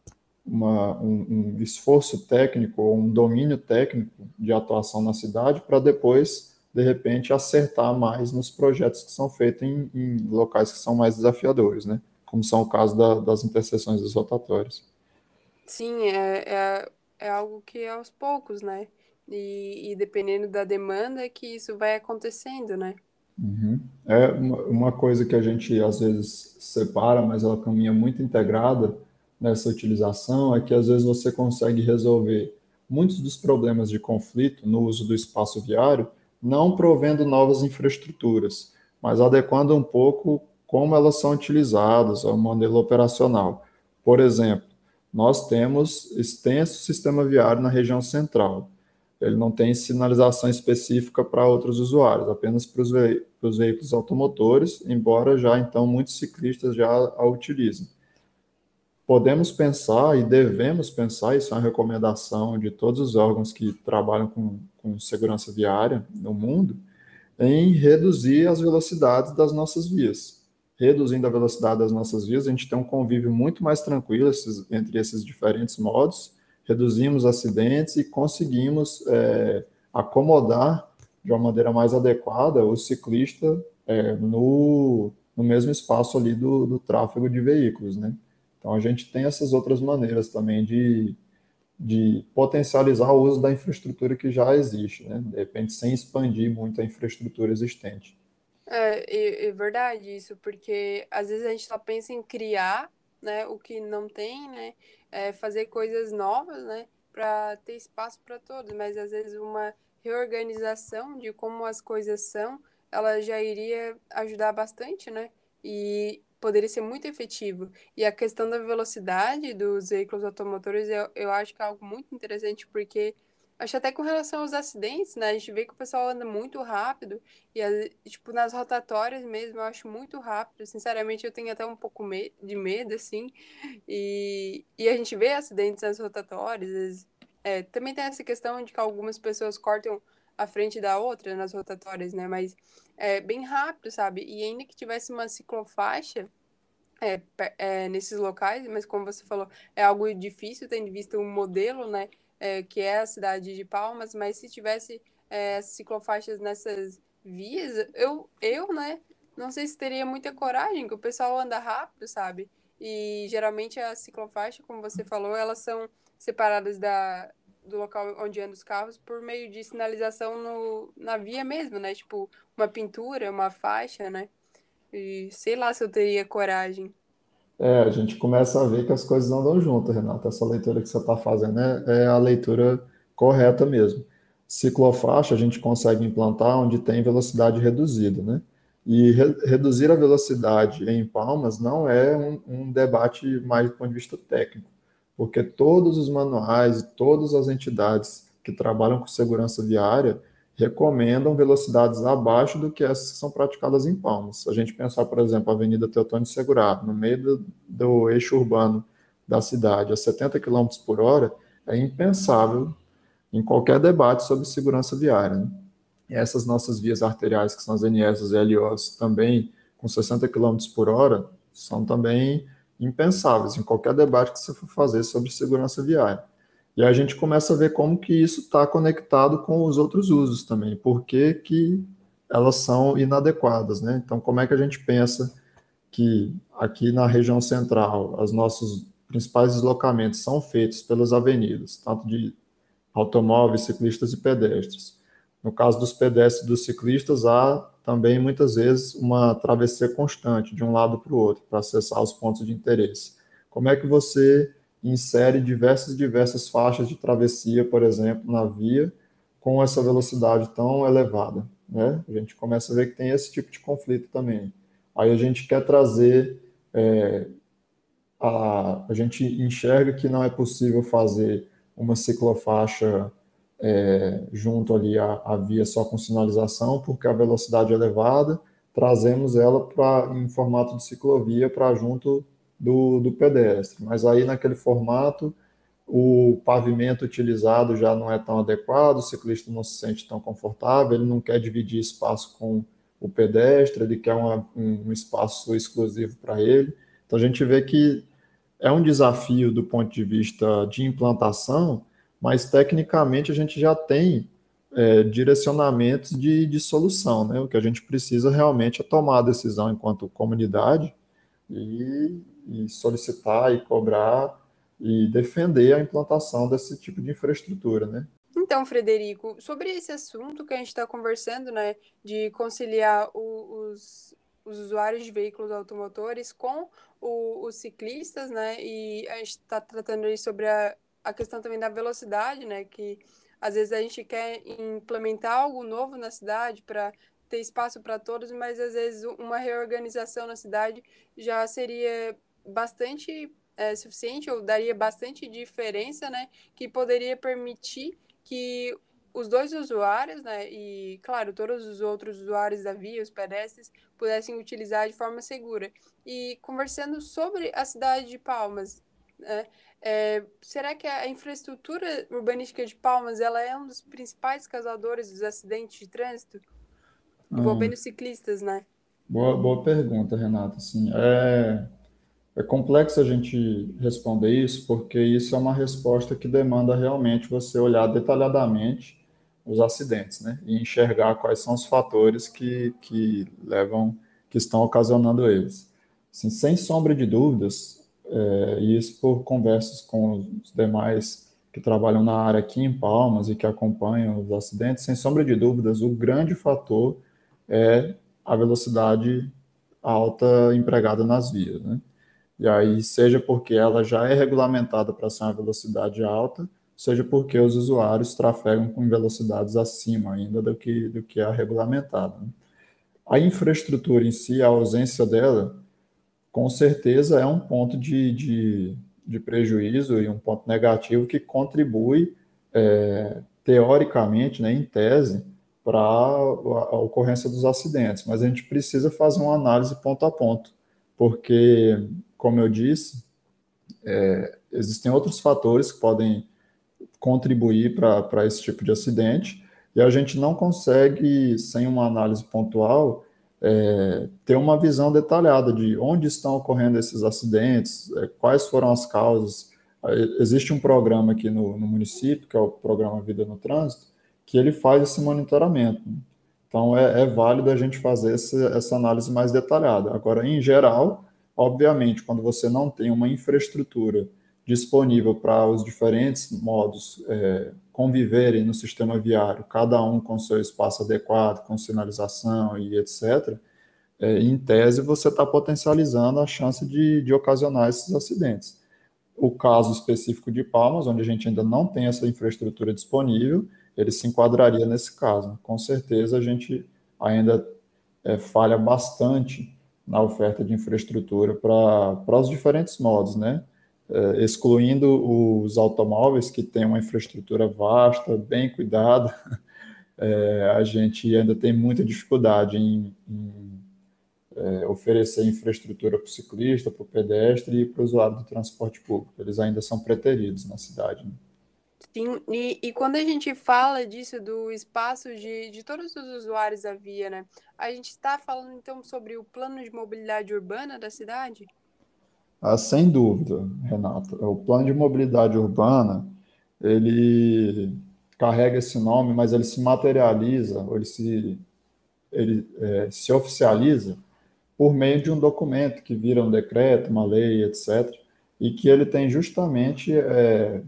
uma, um, um, esforço técnico ou um domínio técnico de atuação na cidade para depois, de repente, acertar mais nos projetos que são feitos em, em locais que são mais desafiadores, né? Como são o caso da, das interseções dos rotatórios. Sim, é, é, é algo que é aos poucos, né? E, e dependendo da demanda é que isso vai acontecendo, né? Uhum. É uma, coisa que a gente às vezes separa, mas ela caminha muito integrada nessa utilização, é que às vezes você consegue resolver muitos dos problemas de conflito no uso do espaço viário, não provendo novas infraestruturas, mas adequando um pouco como elas são utilizadas ao modelo operacional. Por exemplo, nós temos extenso sistema viário na região central ele não tem sinalização específica para outros usuários, apenas para os, ve veículos automotores, embora já então muitos ciclistas já a utilizem. Podemos pensar e devemos pensar, isso é uma recomendação de todos os órgãos que trabalham com, com segurança viária no mundo, em reduzir as velocidades das nossas vias. Reduzindo a velocidade das nossas vias, a gente tem um convívio muito mais tranquilo esses, entre esses diferentes modos, reduzimos acidentes e conseguimos é, acomodar de uma maneira mais adequada o ciclista é, no, no mesmo espaço ali do, do tráfego de veículos, né? Então a gente tem essas outras maneiras também de, de potencializar o uso da infraestrutura que já existe, né? De repente sem expandir muito a infraestrutura existente. É, é verdade isso, porque às vezes a gente só pensa em criar né, o que não tem, né, é fazer coisas novas, né, para ter espaço para todos, mas às vezes uma reorganização de como as coisas são, ela já iria ajudar bastante, né, e poderia ser muito efetivo. E a questão da velocidade dos veículos automotores, eu, eu acho que é algo muito interessante, porque Acho até com relação aos acidentes, né? A gente vê que o pessoal anda muito rápido e, tipo, nas rotatórias mesmo, eu acho muito rápido. Sinceramente, eu tenho até um pouco de medo, assim. E, e a gente vê acidentes nas rotatórias. É, também tem essa questão de que algumas pessoas cortam a frente da outra nas rotatórias, né? Mas é bem rápido, sabe? E ainda que tivesse uma ciclofaixa é, é, nesses locais, mas como você falou, é algo difícil, tendo visto um modelo, né? É, que é a cidade de Palmas, mas se tivesse é, ciclofaixas nessas vias, eu, eu, né, não sei se teria muita coragem, que o pessoal anda rápido, sabe? E geralmente a ciclofaixa, como você falou, elas são separadas da, do local onde andam os carros por meio de sinalização no, na via mesmo, né? Tipo, uma pintura, uma faixa, né? E sei lá se eu teria coragem. É, a gente começa a ver que as coisas andam juntas, Renata. Essa leitura que você está fazendo é, é, a leitura correta mesmo. Ciclofaixa a gente consegue implantar onde tem velocidade reduzida, né? E re reduzir a velocidade em palmas não é um, um debate mais do ponto de vista técnico, porque todos os manuais todas as entidades que trabalham com segurança viária recomendam velocidades abaixo do que essas que são praticadas em Palmas. Se a gente pensar, por exemplo, a Avenida Teotônio Segurado, no meio do, do eixo urbano da cidade, a 70 km por hora, é impensável em qualquer debate sobre segurança viária. Né? Essas nossas vias arteriais, que são as NS e LOs, também com 60 km por hora, são também impensáveis em qualquer debate que você for fazer sobre segurança viária. E a gente começa a ver como que isso está conectado com os outros usos também. Por que, que elas são inadequadas, né? Então, como é que a gente pensa que aqui na região central, os nossos principais deslocamentos são feitos pelas avenidas, tanto de automóveis, ciclistas e pedestres. No caso dos pedestres e dos ciclistas, há também muitas vezes uma travessia constante de um lado para o outro para acessar os pontos de interesse. Como é que você insere diversas diversas faixas de travessia, por exemplo, na via com essa velocidade tão elevada, né? A gente começa a ver que tem esse tipo de conflito também. Aí a gente quer trazer é, a, a gente enxerga que não é possível fazer uma ciclofaixa é, junto ali à, à, via só com sinalização, porque a velocidade é elevada, trazemos ela pra, em formato de ciclovia para junto do, do pedestre. Mas aí naquele formato, o pavimento utilizado já não é tão adequado, o ciclista não se sente tão confortável, ele não quer dividir espaço com o pedestre, ele quer uma, um espaço exclusivo para ele. Então a gente vê que é um desafio do ponto de vista de implantação, mas tecnicamente a gente já tem é, direcionamentos de, de solução. Né? O que a gente precisa realmente é tomar a decisão enquanto comunidade e, e solicitar e cobrar e defender a implantação desse tipo de infraestrutura, né? Então, Frederico, sobre esse assunto que a gente está conversando, né, de conciliar o, os, os usuários de veículos automotores com o, os ciclistas, né, e a gente está tratando aí sobre a, a questão também da velocidade, né, que às vezes a gente quer implementar algo novo na cidade para ter espaço para todos, mas às vezes uma reorganização na cidade já seria bastante é, suficiente ou daria bastante diferença, né, que poderia permitir que os dois usuários, né, e claro, todos os outros usuários da via, os pedestres, pudessem utilizar de forma segura. E conversando sobre a cidade de Palmas, né, é, será que a infraestrutura urbanística de Palmas ela é um dos principais causadores dos acidentes de trânsito envolvendo ah, ciclistas, né? Boa, boa pergunta, Renata. Assim, é, é complexo a gente responder isso, porque isso é uma resposta que demanda realmente você olhar detalhadamente os acidentes, né? E enxergar quais são os fatores que, que levam, que estão ocasionando eles. Assim, sem sombra de dúvidas, é, e isso por conversas com os demais que trabalham na área aqui em Palmas e que acompanham os acidentes, sem sombra de dúvidas, o grande fator é a velocidade alta empregada nas vias, né? E aí, seja porque ela já é regulamentada para ser uma velocidade alta, seja porque os usuários trafegam com velocidades acima ainda do que, do que é regulamentada. Né? A infraestrutura em si, a ausência dela, com certeza é um ponto de, de, de prejuízo e um ponto negativo que contribui, é, teoricamente, né, em tese, para a ocorrência dos acidentes. Mas a gente precisa fazer uma análise ponto a ponto, porque como eu disse, é, existem outros fatores que podem contribuir para esse tipo de acidente, e a gente não consegue, sem uma análise pontual, é, ter uma visão detalhada de onde estão ocorrendo esses acidentes, é, quais foram as causas. Existe um programa aqui no, no, município, que é o Programa Vida no Trânsito, que ele faz esse monitoramento. Então, é, é válido a gente fazer essa, essa análise mais detalhada. Agora, em geral, Obviamente, quando você não tem uma infraestrutura disponível para os diferentes modos é, conviverem no sistema viário, cada um com seu espaço adequado, com sinalização e etc., é, em tese você está potencializando a chance de, de ocasionar esses acidentes. O caso específico de Palmas, onde a gente ainda não tem essa infraestrutura disponível, ele se enquadraria nesse caso. Com certeza a gente ainda é, falha bastante na oferta de infraestrutura para os diferentes modos, né? É, excluindo os automóveis que têm uma infraestrutura vasta, bem cuidada, é, a gente ainda tem muita dificuldade em, em é, oferecer infraestrutura para o ciclista, para o pedestre e para o usuário do transporte público. Eles ainda são preteridos na cidade. Né? Sim, e, e quando a gente fala disso, do espaço de, de todos os usuários da via, né? A gente está falando então sobre o plano de mobilidade urbana da cidade? Ah, sem dúvida, Renata. O plano de mobilidade urbana, ele carrega esse nome, mas ele se materializa, ou ele se ele é, se oficializa por meio de um documento que vira um decreto, uma lei, etc., e que ele tem justamente é,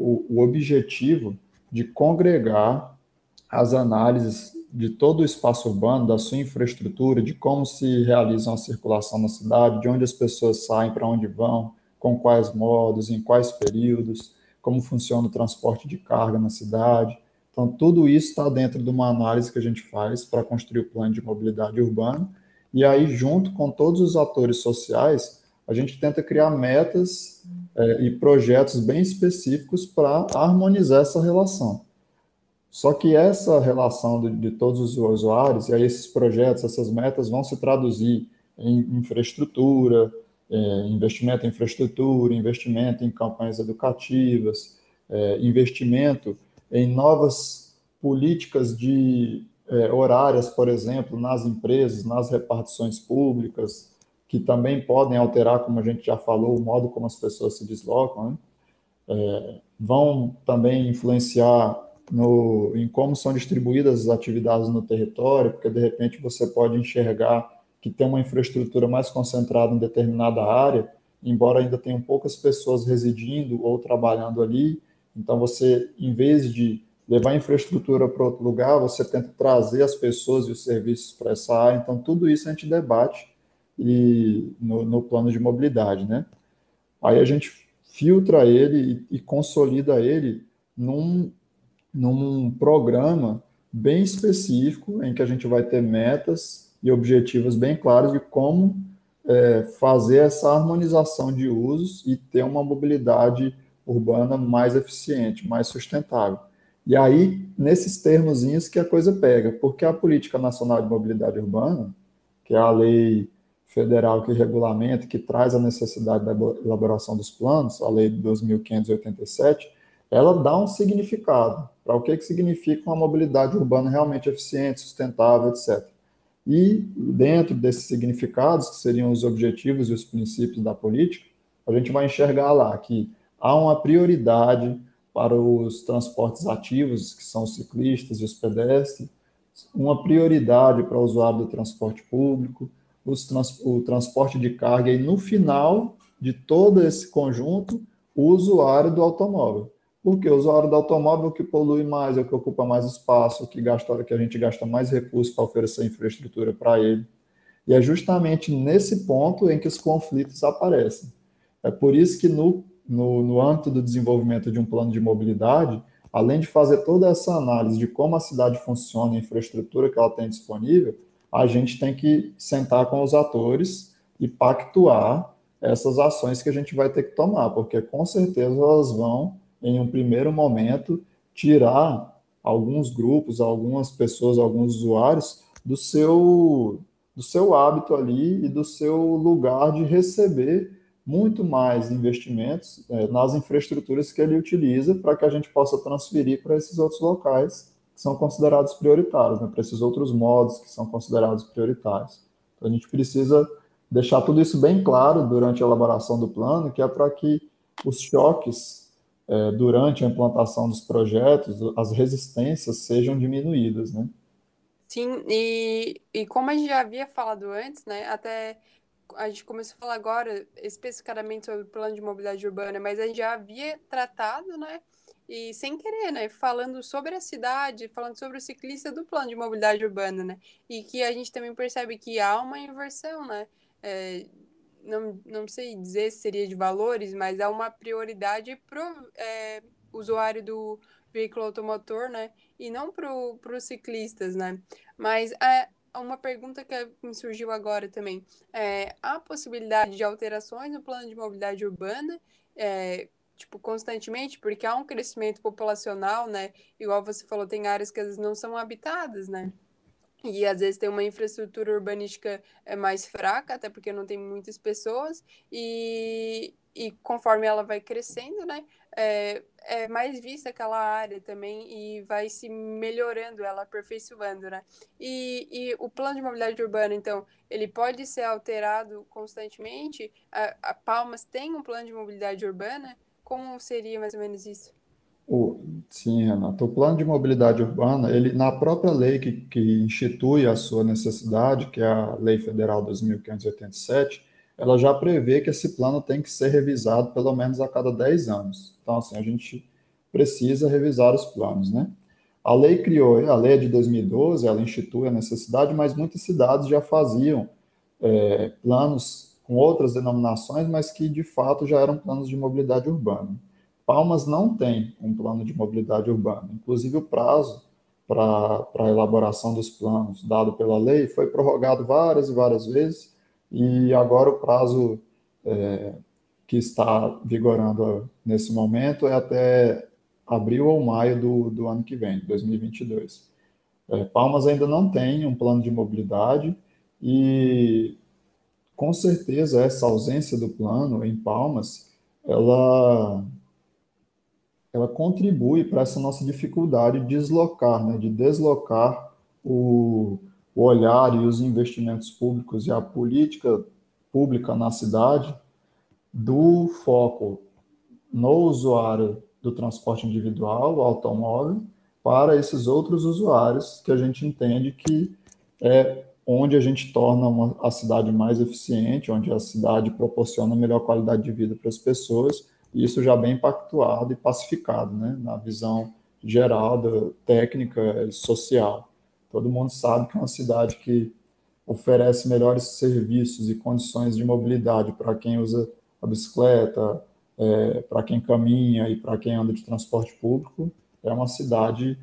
o, o objetivo de congregar as análises de todo o espaço urbano, da sua infraestrutura, de como se realiza a circulação na cidade, de onde as pessoas saem, para onde vão, com quais modos, em quais períodos, como funciona o transporte de carga na cidade. Então, tudo isso está dentro de uma análise que a gente faz para construir o plano de mobilidade urbana. E aí, junto com todos os atores sociais, a gente tenta criar metas é, e projetos bem específicos para harmonizar essa relação. Só que essa relação de, de, todos os usuários, e aí esses projetos, essas metas vão se traduzir em infraestrutura, é, investimento em infraestrutura, investimento em campanhas educativas, é, investimento em novas políticas de é, horárias, por exemplo, nas empresas, nas repartições públicas, que também podem alterar, como a gente já falou, o modo como as pessoas se deslocam, né? É, vão também influenciar no, em como são distribuídas as atividades no território, porque de repente você pode enxergar que tem uma infraestrutura mais concentrada em determinada área, embora ainda tenham poucas pessoas residindo ou trabalhando ali. Então, você, em vez de levar a infraestrutura para outro lugar, você tenta trazer as pessoas e os serviços para essa área. Então, tudo isso a gente debate e, no, no plano de mobilidade, né? Aí a gente filtra ele e, e consolida ele num num programa bem específico, em que a gente vai ter metas e objetivos bem claros de como é, fazer essa harmonização de usos e ter uma mobilidade urbana mais eficiente, mais sustentável. E aí, nesses termozinhos que a coisa pega, porque a Política Nacional de Mobilidade Urbana, que é a lei federal que regulamenta, que traz a necessidade da elaboração dos planos, a lei de 2587, ela dá um significado para o que, que significa uma mobilidade urbana realmente eficiente, sustentável, etc. E dentro desses significados, que seriam os objetivos e os princípios da política, a gente vai enxergar lá que há uma prioridade para os transportes ativos, que são os ciclistas e os pedestres, uma prioridade para o usuário do transporte público, trans, o transporte de carga, e no final de todo esse conjunto, o usuário do automóvel. Porque o usuário do automóvel que polui mais, é o que ocupa mais espaço, que gasta, que a gente gasta mais recursos para oferecer infraestrutura para ele. E é justamente nesse ponto em que os conflitos aparecem. É por isso que no, no, no âmbito do desenvolvimento de um plano de mobilidade, além de fazer toda essa análise de como a cidade funciona, a infraestrutura que ela tem disponível, a gente tem que sentar com os atores e pactuar essas ações que a gente vai ter que tomar, porque com certeza elas vão em um primeiro momento, tirar alguns grupos, algumas pessoas, alguns usuários do seu do seu hábito ali e do seu lugar de receber muito mais investimentos é, nas infraestruturas que ele utiliza para que a gente possa transferir para esses outros locais são considerados prioritários, né, para esses outros modos que são considerados prioritários. Então, a gente precisa deixar tudo isso bem claro durante a elaboração do plano, que é para que os choques é, durante a implantação dos projetos, as resistências sejam diminuídas, né? Sim, e, e como a gente já havia falado antes, né, até a gente começou a falar agora especificamente sobre o plano de mobilidade urbana, mas a gente já havia tratado, né, e sem querer, né, falando sobre a cidade, falando sobre o ciclista do plano de mobilidade urbana, né, e que a gente também percebe que há uma inversão, né, é, não, não sei dizer se seria de valores, mas há uma prioridade para o é, usuário do veículo automotor, né? E não para os ciclistas, né? Mas é, uma pergunta que me surgiu agora também. É, há possibilidade de alterações no plano de mobilidade urbana, é, tipo, constantemente, porque há um crescimento populacional, né? Igual você falou, tem áreas que às vezes não são habitadas, né? E às vezes tem uma infraestrutura urbanística é, mais fraca, até porque não tem muitas pessoas, e, e conforme ela vai crescendo, né, é, é mais vista aquela área também e vai se melhorando, ela aperfeiçoando, né. E, e o plano de mobilidade urbana, então, ele pode ser alterado constantemente? A, a Palmas tem um plano de mobilidade urbana? Como seria mais ou menos isso? O, sim, Renato. O plano de mobilidade urbana, ele na própria lei que, que institui a sua necessidade, que é a Lei Federal 2587, ela já prevê que esse plano tem que ser revisado pelo menos a cada 10 anos. Então, assim, a gente precisa revisar os planos, né? A lei criou, a lei é de 2012, ela institui a necessidade, mas muitas cidades já faziam é, planos com outras denominações, mas que de fato já eram planos de mobilidade urbana. Palmas não tem um plano de mobilidade urbana. Inclusive, o prazo para a elaboração dos planos dado pela lei foi prorrogado várias e várias vezes, e agora o prazo é, que está vigorando nesse momento é até abril ou maio do, do ano que vem, 2022. É, Palmas ainda não tem um plano de mobilidade e, com certeza, essa ausência do plano em Palmas, ela, ela contribui para essa nossa dificuldade de deslocar, né, de deslocar o, o olhar e os investimentos públicos e a política pública na cidade do foco no usuário do transporte individual, o automóvel, para esses outros usuários que a gente entende que é onde a gente torna uma, a cidade mais eficiente, onde a cidade proporciona melhor qualidade de vida para as pessoas, e isso já bem pactuado e pacificado, né, na visão geral, da técnica social. Todo mundo sabe que é uma cidade que oferece melhores serviços e condições de mobilidade para quem usa a bicicleta, é, para quem caminha e para quem anda de transporte público, é uma cidade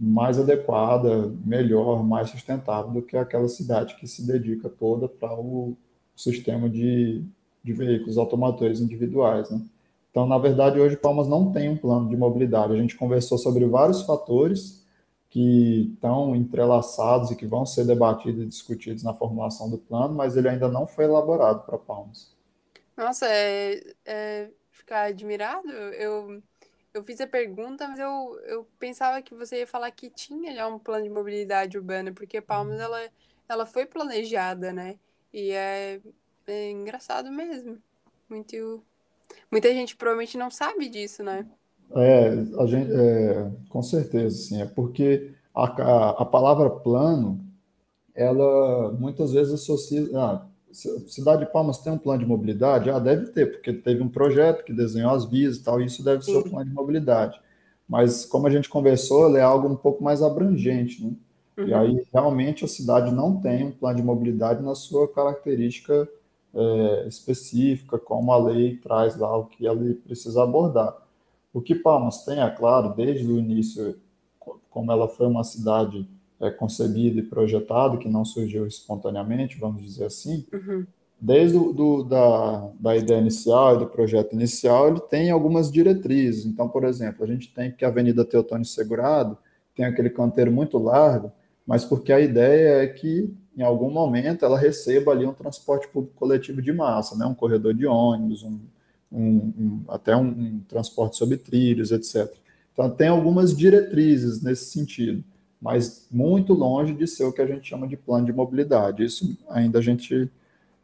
mais adequada, melhor, mais sustentável do que aquela cidade que se dedica toda para o sistema de, de veículos automotores individuais. Né? Então, na verdade, hoje Palmas não tem um plano de mobilidade. A gente conversou sobre vários fatores que estão entrelaçados e que vão ser debatidos e discutidos na formulação do plano, mas ele ainda não foi elaborado para Palmas. Nossa, é, é, ficar admirado. Eu, eu fiz a pergunta, mas eu, eu pensava que você ia falar que tinha já um plano de mobilidade urbana, porque Palmas ela, ela foi planejada, né? E é, é engraçado mesmo. Muito, muita gente provavelmente não sabe disso, né? É, a gente, é, com certeza, sim. É porque a, a, a palavra plano, ela muitas vezes associa. Ah, Cidade de Palmas tem um plano de mobilidade? Ah, deve ter, porque teve um projeto que desenhou as vias e tal, e isso deve ser o plano de mobilidade. Mas, como a gente conversou, ele é algo um pouco mais abrangente, né? Uhum. E aí, realmente, a cidade não tem um plano de mobilidade na sua característica é, específica, como a lei traz lá o que ela precisa abordar. O que Palmas tem, é claro, desde o início, como ela foi uma cidade é, concebido e projetado, que não surgiu espontaneamente, vamos dizer assim, uhum. desde o, do, da, da ideia inicial e do projeto inicial, ele tem algumas diretrizes. Então, por exemplo, a gente tem que a Avenida Teotônio Segurado tem aquele canteiro muito largo, mas porque a ideia é que, em algum momento, ela receba ali um transporte público coletivo de massa, né? um corredor de ônibus, um, um, um até um, um transporte sobre trilhos, etc. Então, tem algumas diretrizes nesse sentido mas muito longe de ser o que a gente chama de plano de mobilidade. Isso ainda a gente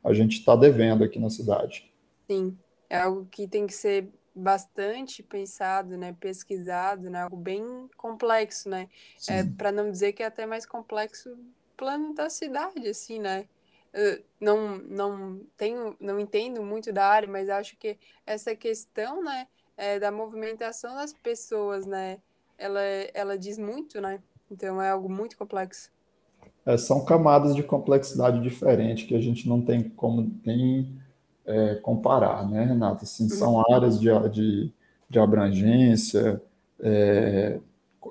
a gente está devendo aqui na cidade. Sim, é algo que tem que ser bastante pensado, né, pesquisado, né, algo bem complexo, né, é, para não dizer que é até mais complexo plano da cidade, assim, né. Eu não não tenho não entendo muito da área, mas acho que essa questão, né, é, da movimentação das pessoas, né, ela ela diz muito, né. Então é algo muito complexo. É, são camadas de complexidade diferente que a gente não tem como nem é, comparar, né, Renata? Assim, são uhum. áreas de, de, de abrangência, é,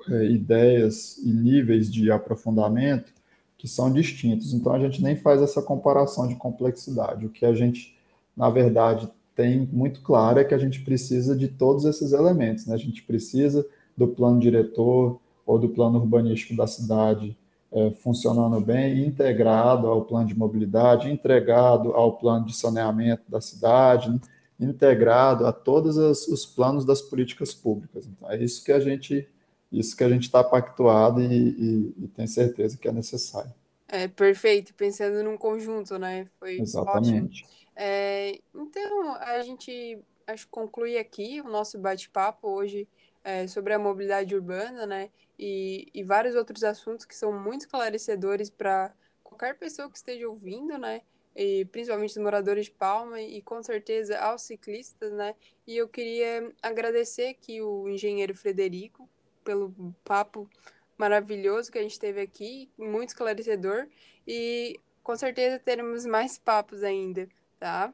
é, ideias e níveis de aprofundamento que são distintos. Então a gente nem faz essa comparação de complexidade. O que a gente, na verdade, tem muito claro é que a gente precisa de todos esses elementos. Né? A gente precisa do plano diretor, ou do plano urbanístico da cidade é, funcionando bem, integrado ao plano de mobilidade, integrado ao plano de saneamento da cidade, né? integrado a todos os, os, planos das políticas públicas. Então, é isso que a gente isso que a gente está pactuado e, e, e, tem certeza que é necessário. É perfeito, pensando num conjunto, né? Foi Exatamente. É, então a gente acho conclui aqui o nosso bate-papo hoje é, sobre a mobilidade urbana, né? E, e vários outros assuntos que são muito esclarecedores para qualquer pessoa que esteja ouvindo, né? E principalmente os moradores de Palma e com certeza aos ciclistas, né? E eu queria agradecer aqui o engenheiro Frederico pelo papo maravilhoso que a gente teve aqui, muito esclarecedor e com certeza teremos mais papos ainda, tá?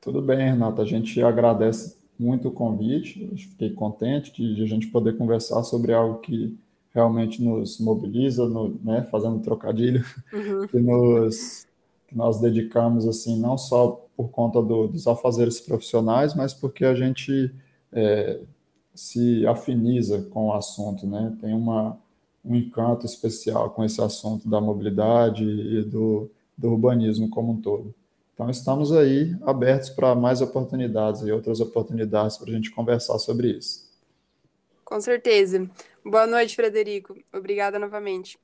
Tudo bem, Renata. A gente agradece muito o convite. Fiquei contente de, de, a gente poder conversar sobre algo que realmente nos mobiliza, no, né, fazendo trocadilho, uhum. que, nos, que nós dedicamos assim não só por conta do, dos afazeres profissionais, mas porque a gente é, se afiniza com o assunto, né? Tem uma, um encanto especial com esse assunto da mobilidade e do, do urbanismo como um todo. Então, estamos aí abertos para mais oportunidades e outras oportunidades para a gente conversar sobre isso. Com certeza. Boa noite, Frederico. Obrigada novamente.